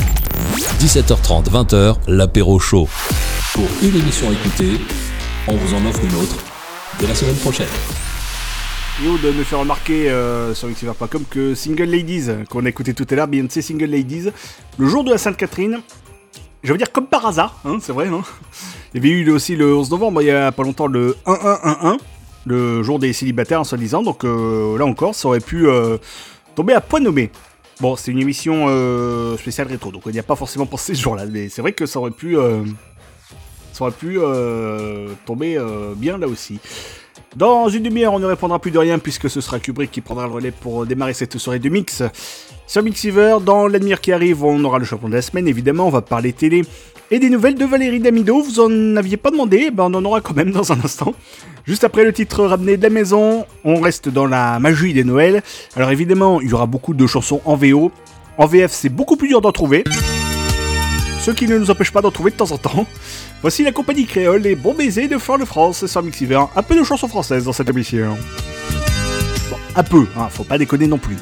17h30, 20h, l'apéro chaud. Pour une émission écoutée, on vous en offre une autre de la semaine prochaine. Yo de me faire remarquer euh, sur Mixiver.com que Single Ladies, qu'on a écouté tout à l'heure, Beyoncé Single Ladies, le jour de la Sainte-Catherine, je veux dire comme par hasard, hein, c'est vrai, hein. il y avait eu aussi le 11 novembre, il y a pas longtemps, le 1111, le jour des célibataires en soi-disant, donc euh, là encore, ça aurait pu euh, tomber à point nommé. Bon, c'est une émission euh, spéciale rétro, donc on n'y a pas forcément pensé ce jour-là, mais c'est vrai que ça aurait pu, euh, ça aurait pu euh, tomber bien là aussi. Dans une demi-heure, on ne répondra plus de rien puisque ce sera Kubrick qui prendra le relais pour démarrer cette soirée de mix. Sur Mixiver, dans la demi-heure qui arrive, on aura le champion de la semaine, évidemment, on va parler télé et des nouvelles de Valérie Damido. Vous en aviez pas demandé, ben on en aura quand même dans un instant. Juste après le titre ramené de la maison, on reste dans la magie des Noëls. Alors évidemment, il y aura beaucoup de chansons en VO. En VF, c'est beaucoup plus dur d'en trouver. Ce qui ne nous empêche pas d'en trouver de temps en temps. Voici la compagnie créole et Bon Baiser de Fort de France sur Mixiver. Un peu de chansons françaises dans cette émission. Bon, un peu, hein, faut pas déconner non plus.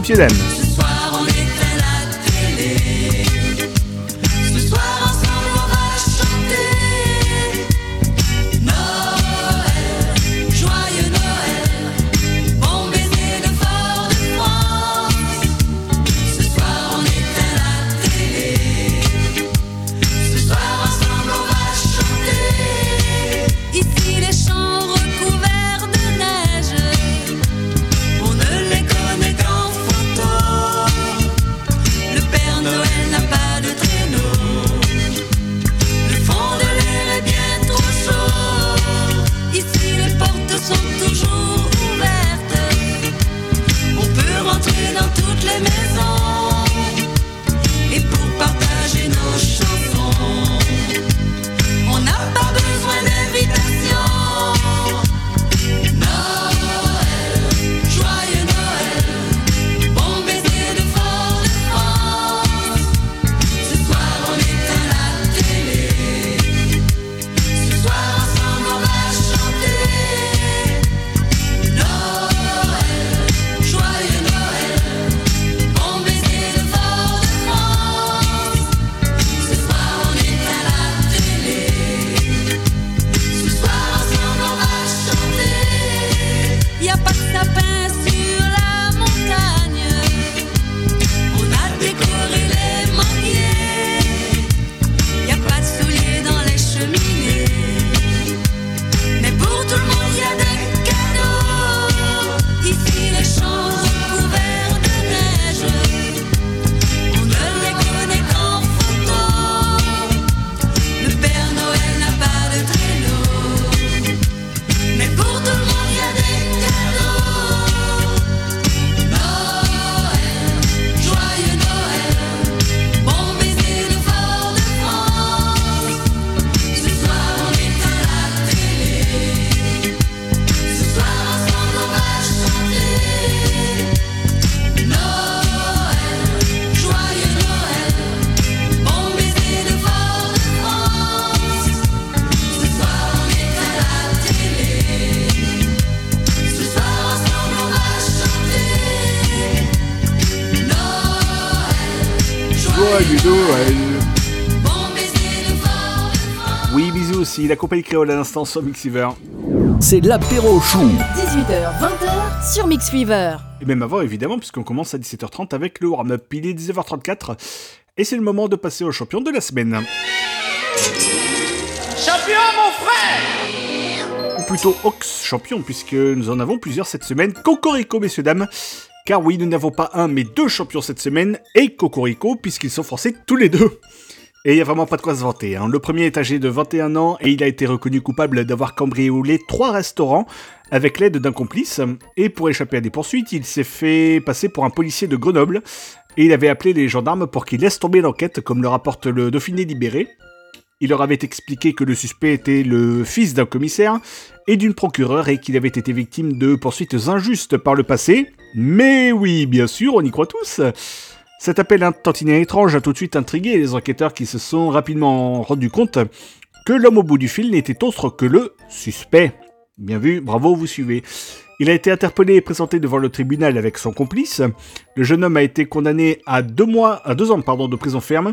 France. Merci Monsieur aussi, la compagnie créole à l'instant sur Mixiver. C'est l'apéro chou. 18h, 20h sur Mix Fever. Et même avant, évidemment, puisqu'on commence à 17h30 avec le warm-up. Il est 19h34 et c'est le moment de passer au champion de la semaine. Champion, mon frère Ou plutôt Ox champion, puisque nous en avons plusieurs cette semaine. Cocorico, messieurs, dames. Car oui, nous n'avons pas un, mais deux champions cette semaine. Et Cocorico, puisqu'ils sont forcés tous les deux. Et il n'y a vraiment pas de quoi se vanter. hein. Le premier est âgé de 21 ans et il a été reconnu coupable d'avoir cambriolé trois restaurants avec l'aide d'un complice. Et pour échapper à des poursuites, il s'est fait passer pour un policier de Grenoble. Et il avait appelé les gendarmes pour qu'ils laissent tomber l'enquête, comme le rapporte le Dauphiné libéré. Il leur avait expliqué que le suspect était le fils d'un commissaire et d'une procureure et qu'il avait été victime de poursuites injustes par le passé. Mais oui, bien sûr, on y croit tous. Cet appel un tantinet étrange a tout de suite intrigué les enquêteurs qui se sont rapidement rendus compte que l'homme au bout du fil n'était autre que le suspect. Bien vu, bravo, vous suivez. Il a été interpellé et présenté devant le tribunal avec son complice. Le jeune homme a été condamné à deux mois, à deux ans de prison ferme,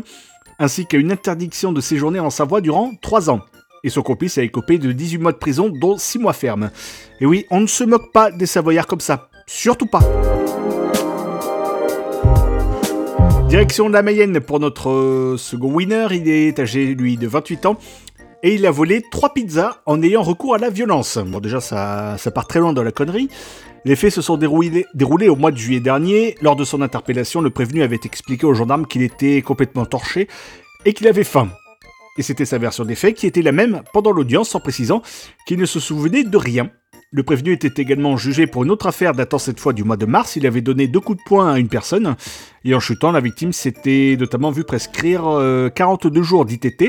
ainsi qu'à une interdiction de séjourner en Savoie durant trois ans. Et son complice a écopé de 18 mois de prison, dont 6 mois ferme. Et oui, on ne se moque pas des Savoyards comme ça. Surtout pas. Direction de la Mayenne pour notre euh, second winner. Il est âgé, lui, de 28 ans. Et il a volé trois pizzas en ayant recours à la violence. Bon, déjà, ça, part très loin dans la connerie. Les faits se sont déroulés, déroulés au mois de juillet dernier. Lors de son interpellation, le prévenu avait expliqué aux gendarmes qu'il était complètement torché et qu'il avait faim. Et c'était sa version des faits qui était la même pendant l'audience en précisant qu'il ne se souvenait de rien. Le prévenu était également jugé pour une autre affaire datant cette fois du mois de mars. Il avait donné deux coups de poing à une personne et en chutant, la victime s'était notamment vu prescrire euh, 42 jours d'ITT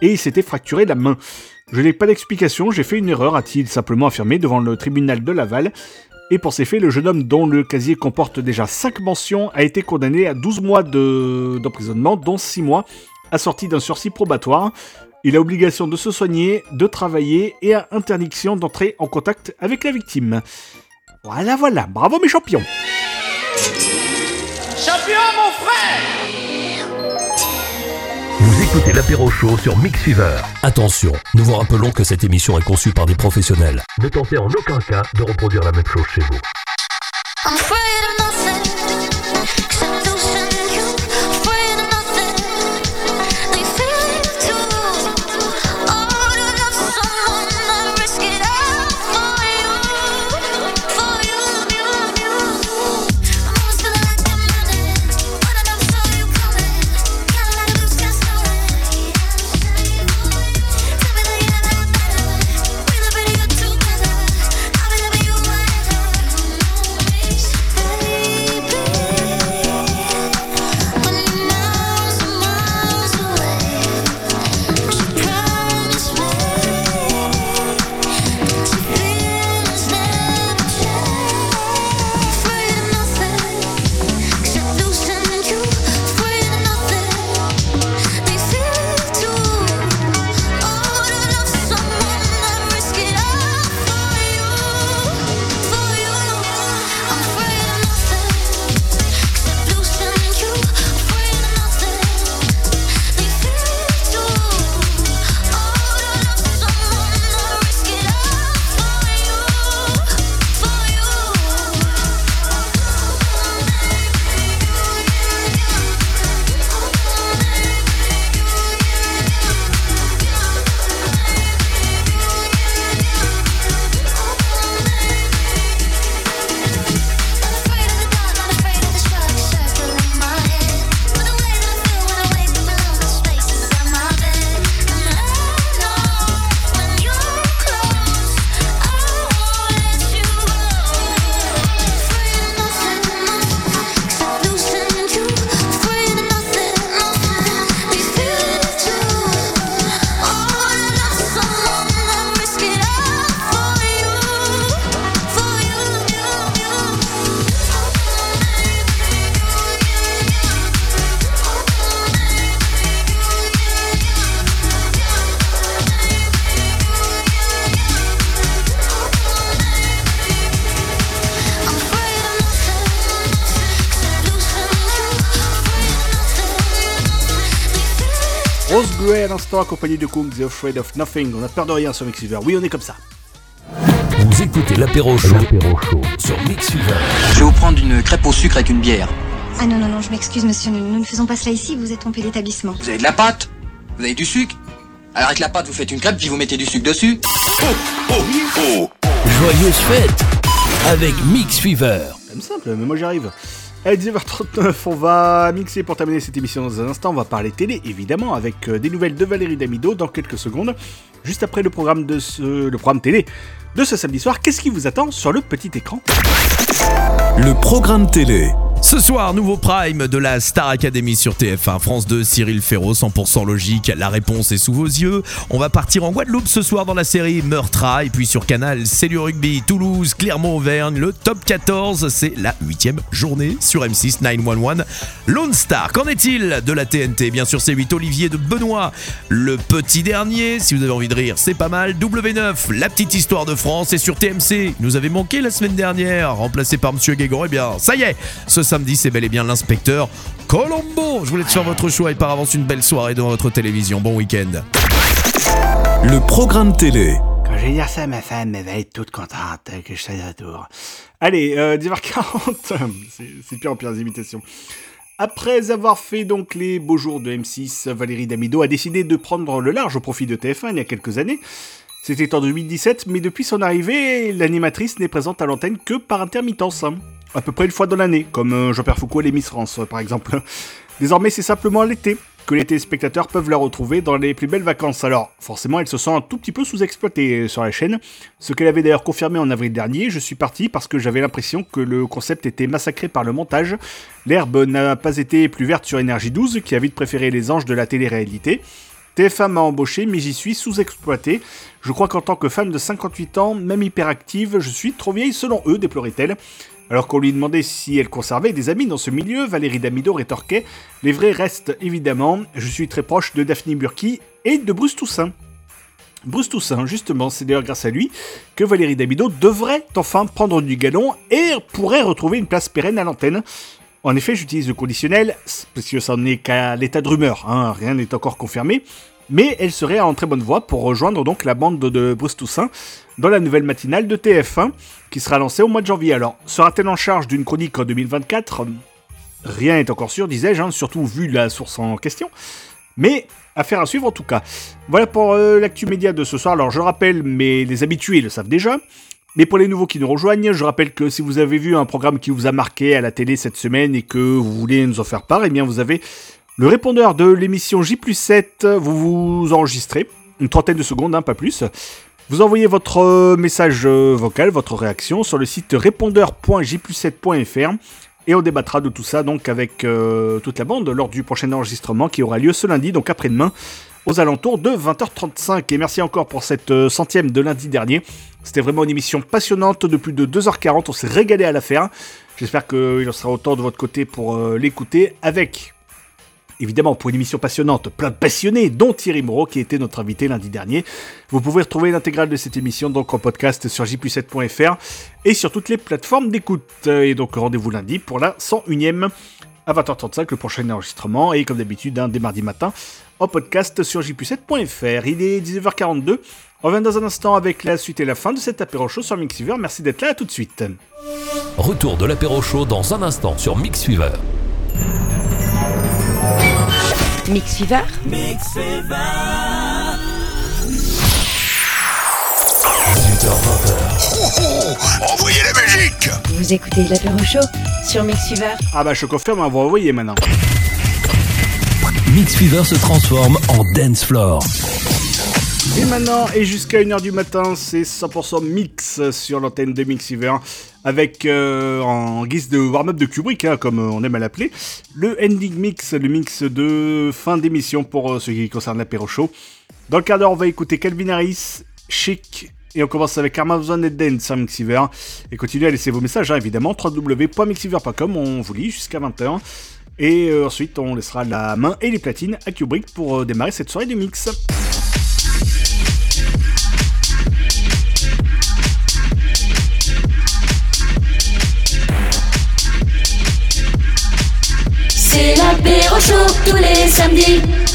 et il s'était fracturé la main. Je n'ai pas d'explication, j'ai fait une erreur, a-t-il simplement affirmé devant le tribunal de Laval. Et pour ces faits, le jeune homme dont le casier comporte déjà 5 mentions a été condamné à 12 mois de- d'emprisonnement, dont 6 mois assortis d'un sursis probatoire. Il a obligation de se soigner, de travailler et a interdiction d'entrer en contact avec la victime. Voilà, voilà, bravo mes champions Champion, mon frère Vous écoutez l'apéro chaud sur Mix Fever. Attention, nous vous rappelons que cette émission est conçue par des professionnels. Ne tentez en aucun cas de reproduire la même chose chez vous. I'm afraid of nothing Gray à l'instant, accompagné de Cook, The Afraid of Nothing. On a peur de rien sur Mixiver. Oui, on est comme ça. Vous écoutez l'apéro chaud, sur Mix Fever. Je vais vous prendre une crêpe au sucre avec une bière. Ah non, non, non, je m'excuse, monsieur, nous, nous ne faisons pas cela ici, vous êtes trompé d'établissement. Vous avez de la pâte? Vous avez du sucre? Alors avec la pâte, vous faites une crêpe, puis vous mettez du sucre dessus. Joyeuse fête avec Mix Fever. Comme simple, mais moi j'y Allez, 10h39, on va mixer pour terminer cette émission dans un instant. On va parler télé, évidemment, avec euh, des nouvelles de Valérie Damido dans quelques secondes. Juste après le programme, de ce, le programme télé de ce samedi soir, qu'est-ce qui vous attend sur le petit écran? Le programme télé. Ce soir, nouveau prime de la Star Academy sur TF1. France 2, Cyril Ferraud, 100% logique. La réponse est sous vos yeux. On va partir en Guadeloupe ce soir dans la série Meurtra. Et puis sur Canal, c'est du rugby. Toulouse, Clermont-Auvergne. Le top 14, c'est la huitième journée sur M6 911. Lone Star, qu'en est-il de la TNT Bien sûr, c'est 8 Olivier de Benoît. Le petit dernier, si vous avez envie de rire, c'est pas mal. W9, la petite histoire de France. Et sur TMC, nous avait manqué la semaine dernière, remplacé par Monsieur Guégon. Eh bien, ça y est, ce samedi, c'est bel et bien l'inspecteur Colombo. Je vous laisse faire votre choix et par avance une belle soirée devant votre télévision. Bon week-end. Le programme télé. Quand je vais dire ça, ma femme elle va être toute contente que je sois de retour. Allez, euh, 10h40. c'est c'est pire en pire les imitations. Après avoir fait donc les beaux jours de M6, Valérie Damido a décidé de prendre le large au profit de TF1 il y a quelques années. C'était en 2017, mais depuis son arrivée, l'animatrice n'est présente à l'antenne que par intermittence. À peu près une fois dans l'année, comme euh, Jean-Pierre Foucault et les Miss France, euh, par exemple. Désormais, c'est simplement l'été que les téléspectateurs peuvent la retrouver dans les plus belles vacances. Alors, forcément, elle se sent un tout petit peu sous-exploitée sur la chaîne, ce qu'elle avait d'ailleurs confirmé en avril dernier. Je suis parti parce que j'avais l'impression que le concept était massacré par le montage. L'herbe n'a pas été plus verte sur Énergie 12, qui a vite préféré les anges de la télé-réalité. TF1 m'a embauché, mais j'y suis sous-exploité. Je crois qu'en tant que femme de 58 ans, même hyperactive, je suis trop vieille selon eux, déplorait-elle. Alors qu'on lui demandait si elle conservait des amis dans ce milieu, Valérie Damido rétorquait Les vrais restent évidemment, je suis très proche de Daphne Burki et de Bruce Toussaint. Bruce Toussaint, justement, c'est d'ailleurs grâce à lui que Valérie Damido devrait enfin prendre du galon et pourrait retrouver une place pérenne à l'antenne. En effet, j'utilise le conditionnel, parce que ça n'est qu'à l'état de rumeur, hein, rien n'est encore confirmé, mais elle serait en très bonne voie pour rejoindre donc la bande de Bruce Toussaint dans la nouvelle matinale de TF1 qui sera lancée au mois de janvier. Alors, sera-t-elle en charge d'une chronique en 2024 Rien n'est encore sûr, disais-je, hein, surtout vu la source en question. Mais affaire à suivre en tout cas. Voilà pour euh, l'actu média de ce soir. Alors je rappelle, mais les habitués le savent déjà. Mais pour les nouveaux qui nous rejoignent, je rappelle que si vous avez vu un programme qui vous a marqué à la télé cette semaine et que vous voulez nous en faire part, eh bien vous avez le répondeur de l'émission J 7, vous vous enregistrez, une trentaine de secondes, hein, pas plus. Vous envoyez votre euh, message euh, vocal, votre réaction sur le site répondeur.j7.fr et on débattra de tout ça donc avec euh, toute la bande lors du prochain enregistrement qui aura lieu ce lundi, donc après-demain, aux alentours de 20h35. Et merci encore pour cette euh, centième de lundi dernier. C'était vraiment une émission passionnante de plus de 2h40. On s'est régalé à la faire. J'espère qu'il en sera autant de votre côté pour euh, l'écouter avec. Évidemment, pour une émission passionnante, plein de passionnés, dont Thierry Moreau, qui était notre invité lundi dernier. Vous pouvez retrouver l'intégrale de cette émission donc en podcast sur jp7.fr et sur toutes les plateformes d'écoute. Et donc rendez-vous lundi pour la 101ème à 20h35, le prochain enregistrement. Et comme d'habitude, hein, dès mardi matin, en podcast sur jp7.fr. Il est 19h42. On revient dans un instant avec la suite et la fin de cet apéro show sur Mixiver. Merci d'être là, à tout de suite. Retour de l'apéro chaud dans un instant sur Mix Fever. Mix Fever Mix Fever. 18h20. Envoyez la musique Vous écoutez l'apéro chaud sur Mix Fever Ah bah je confirme, on va envoyer maintenant. Mix Fever se transforme en dance floor. Et maintenant, et jusqu'à 1h du matin, c'est 100% mix sur l'antenne de Mixiver, avec euh, en guise de warm-up de Kubrick, hein, comme on aime à l'appeler, le ending mix, le mix de fin d'émission pour euh, ce qui concerne l'apéro show. Dans le quart d'heure, on va écouter Calvin Harris, Chic, et on commence avec Amazon et Dance sur Mixiver. Et continuez à laisser vos messages, hein, évidemment, www.mixiver.com, on vous lit jusqu'à 20h. Et euh, ensuite, on laissera la main et les platines à Kubrick pour euh, démarrer cette soirée de mix. C'est l'apéro chaud tous les samedis.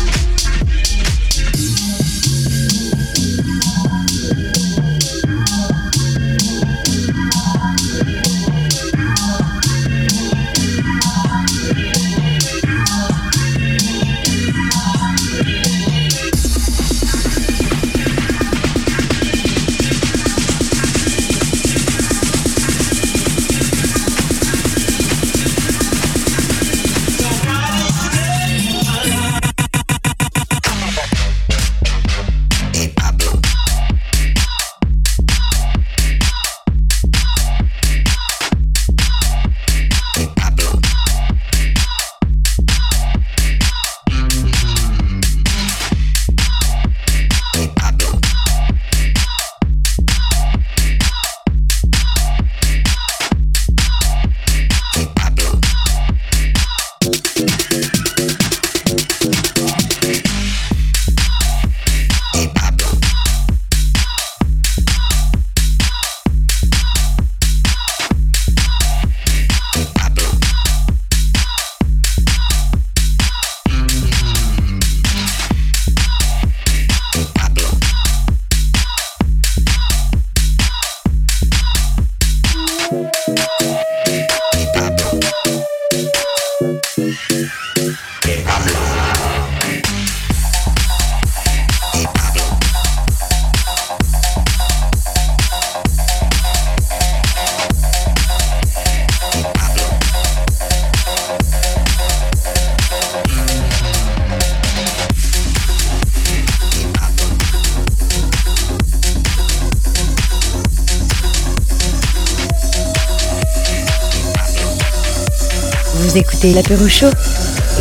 Vous écoutez l'apéro chaud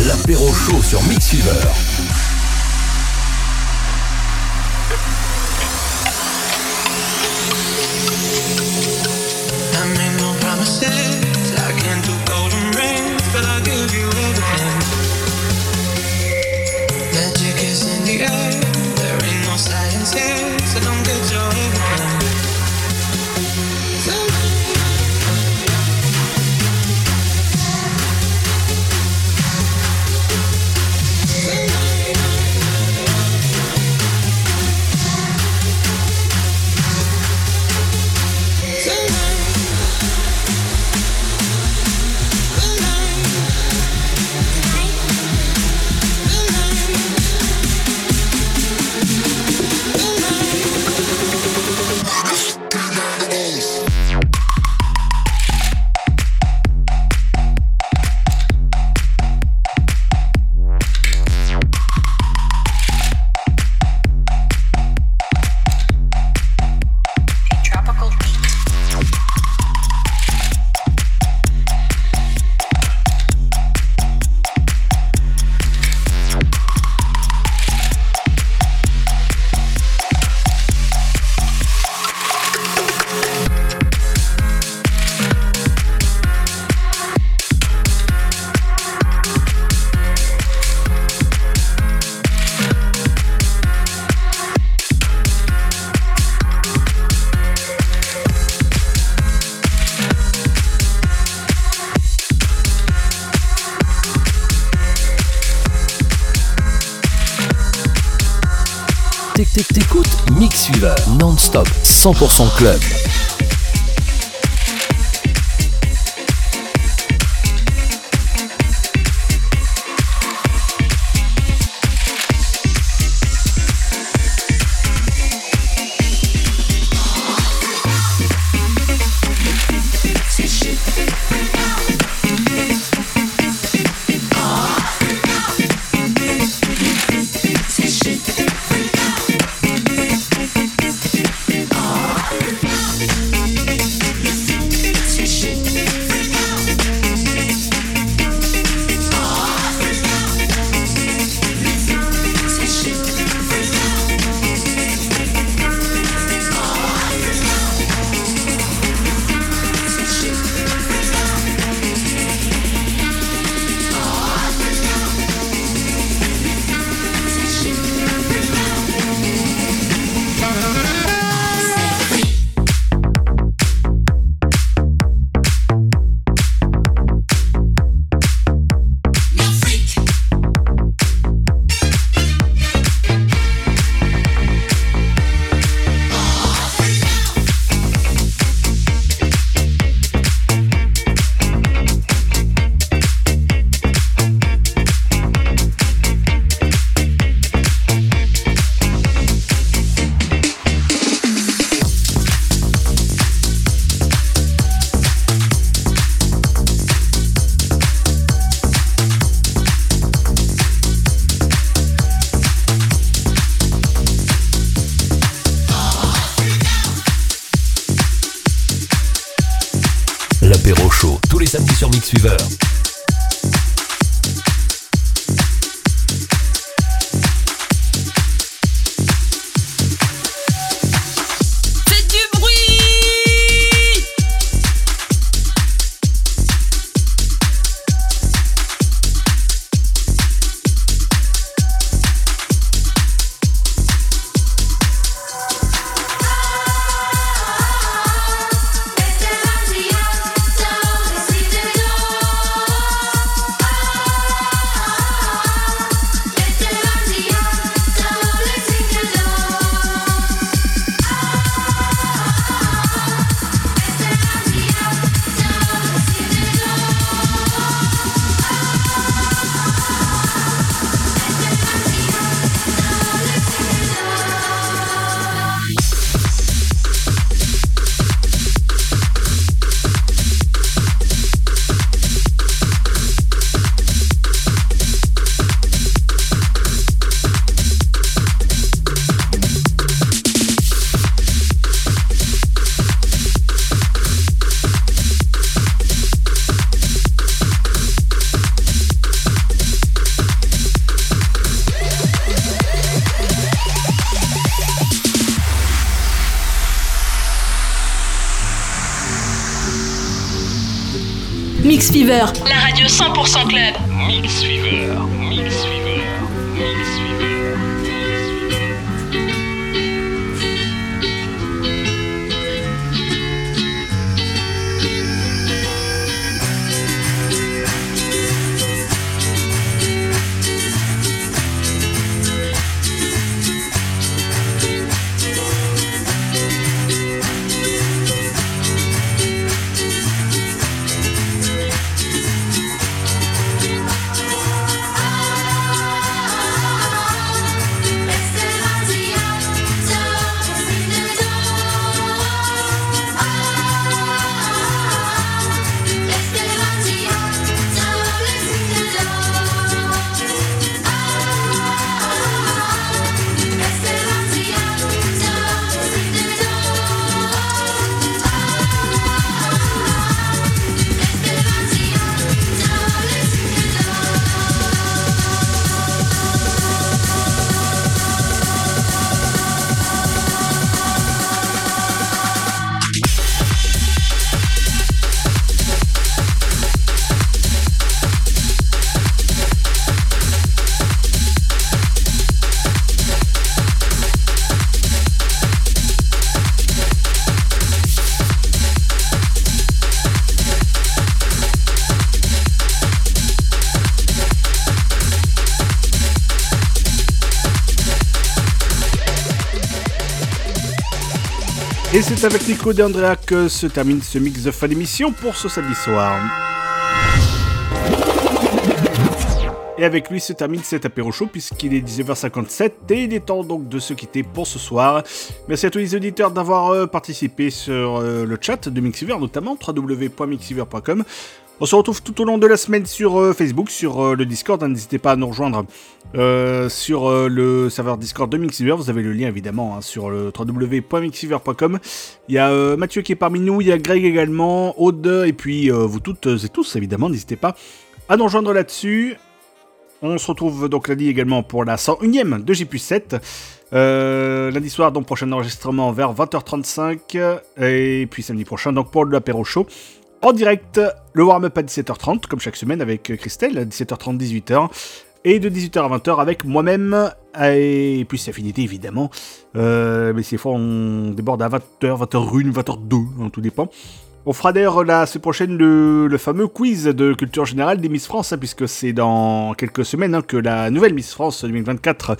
L'apéro chaud sur Mix Fever. 100% club. l'apéro chaud tous les samedis sur Mix Fever. C'est avec Nico de Andrea que se termine ce mix de fin d'émission pour ce samedi soir. Et avec lui se termine cet apéro show puisqu'il est 19h57 et il est temps donc de se quitter pour ce soir. Merci à tous les auditeurs d'avoir euh, participé sur euh, le chat de Mixiver notamment www.mixiver.com. On se retrouve tout au long de la semaine sur euh, Facebook, sur euh, le Discord. hein, N'hésitez pas à nous rejoindre euh, sur le serveur Discord de Mixiver. Vous avez le lien évidemment hein, sur le www.mixiver.com. Il y a Mathieu qui est parmi nous, il y a Greg également, Aude, et puis vous toutes et tous évidemment. N'hésitez pas à nous rejoindre là-dessus. On se retrouve donc lundi également pour la 101ème de J7. Euh, lundi soir, donc prochain enregistrement vers 20h35. Et puis samedi prochain, donc pour l'apéro show. En direct, le warm-up à 17h30, comme chaque semaine avec Christelle, à 17h30, 18h. Et de 18h à 20h avec moi-même. Et puis c'est affinité évidemment. Euh, mais ces fois on déborde à 20h, 20h1, 20h2, hein, tout dépend. On fera d'ailleurs la semaine prochaine le, le fameux quiz de culture générale des Miss France, hein, puisque c'est dans quelques semaines hein, que la nouvelle Miss France 2024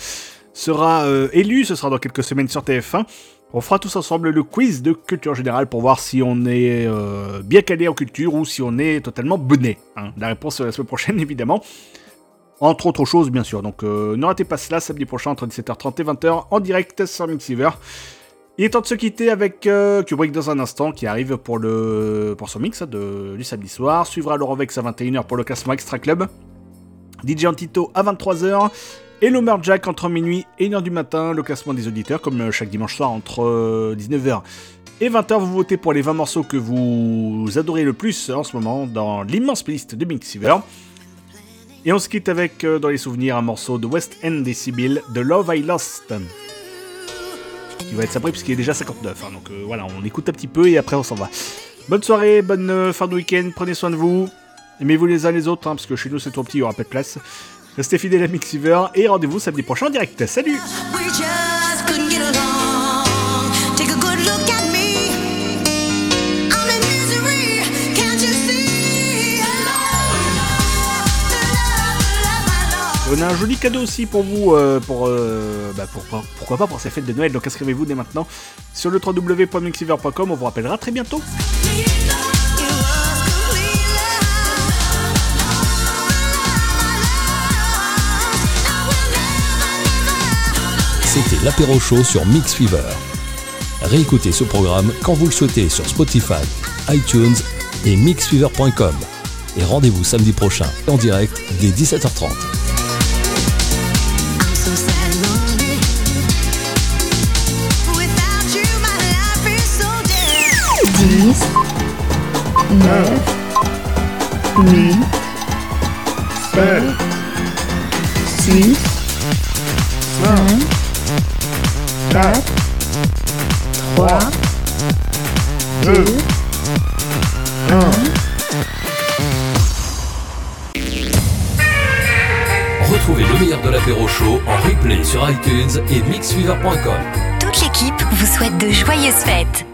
sera euh, élue. Ce sera dans quelques semaines sur TF1. On fera tous ensemble le quiz de culture générale pour voir si on est euh, bien calé en culture ou si on est totalement bonnet. hein. La réponse la semaine prochaine, évidemment. Entre autres choses, bien sûr. Donc euh, ne ratez pas cela samedi prochain entre 17h30 et 20h en direct sur Mixiver. Il est temps de se quitter avec euh, Kubrick dans un instant qui arrive pour, le, pour son mix hein, de, du samedi soir. Suivra Laurent à 21h pour le classement Extra Club. DJ Antito à 23h. Et Jack entre minuit et 1h du matin. Le classement des auditeurs comme euh, chaque dimanche soir entre euh, 19h et 20h. Vous votez pour les 20 morceaux que vous adorez le plus en ce moment dans l'immense playlist de Mixiver. Et on se quitte avec, euh, dans les souvenirs, un morceau de West End des Sibyl, de Love I Lost. Qui va être sympa puisqu'il est déjà 59. hein, donc euh, voilà, on écoute un petit peu et après on s'en va. Bonne soirée, bonne euh, fin de week-end, prenez soin de vous. Aimez-vous les uns les autres, hein, parce que chez nous c'est trop petit, il y aura pas de place. Restez fidèles à Mixiver et rendez-vous samedi prochain en direct. Salut? On a un joli cadeau aussi pour vous, euh, pour, euh, bah, pour- pour- pourquoi pas pour ces fêtes de Noël. Donc inscrivez-vous dès maintenant sur le www.mixiver.com. On vous rappellera très bientôt. C'était l'apéro show sur Mix Fever. Réécoutez ce programme quand vous le souhaitez sur Spotify, iTunes et mixfever.com. Et rendez-vous samedi prochain en direct dès 17h30. 4, 3, 2, 1. Retrouvez le meilleur de l'apéro show en replay sur iTunes et mixweaver.com. Toute l'équipe vous souhaite de joyeuses fêtes.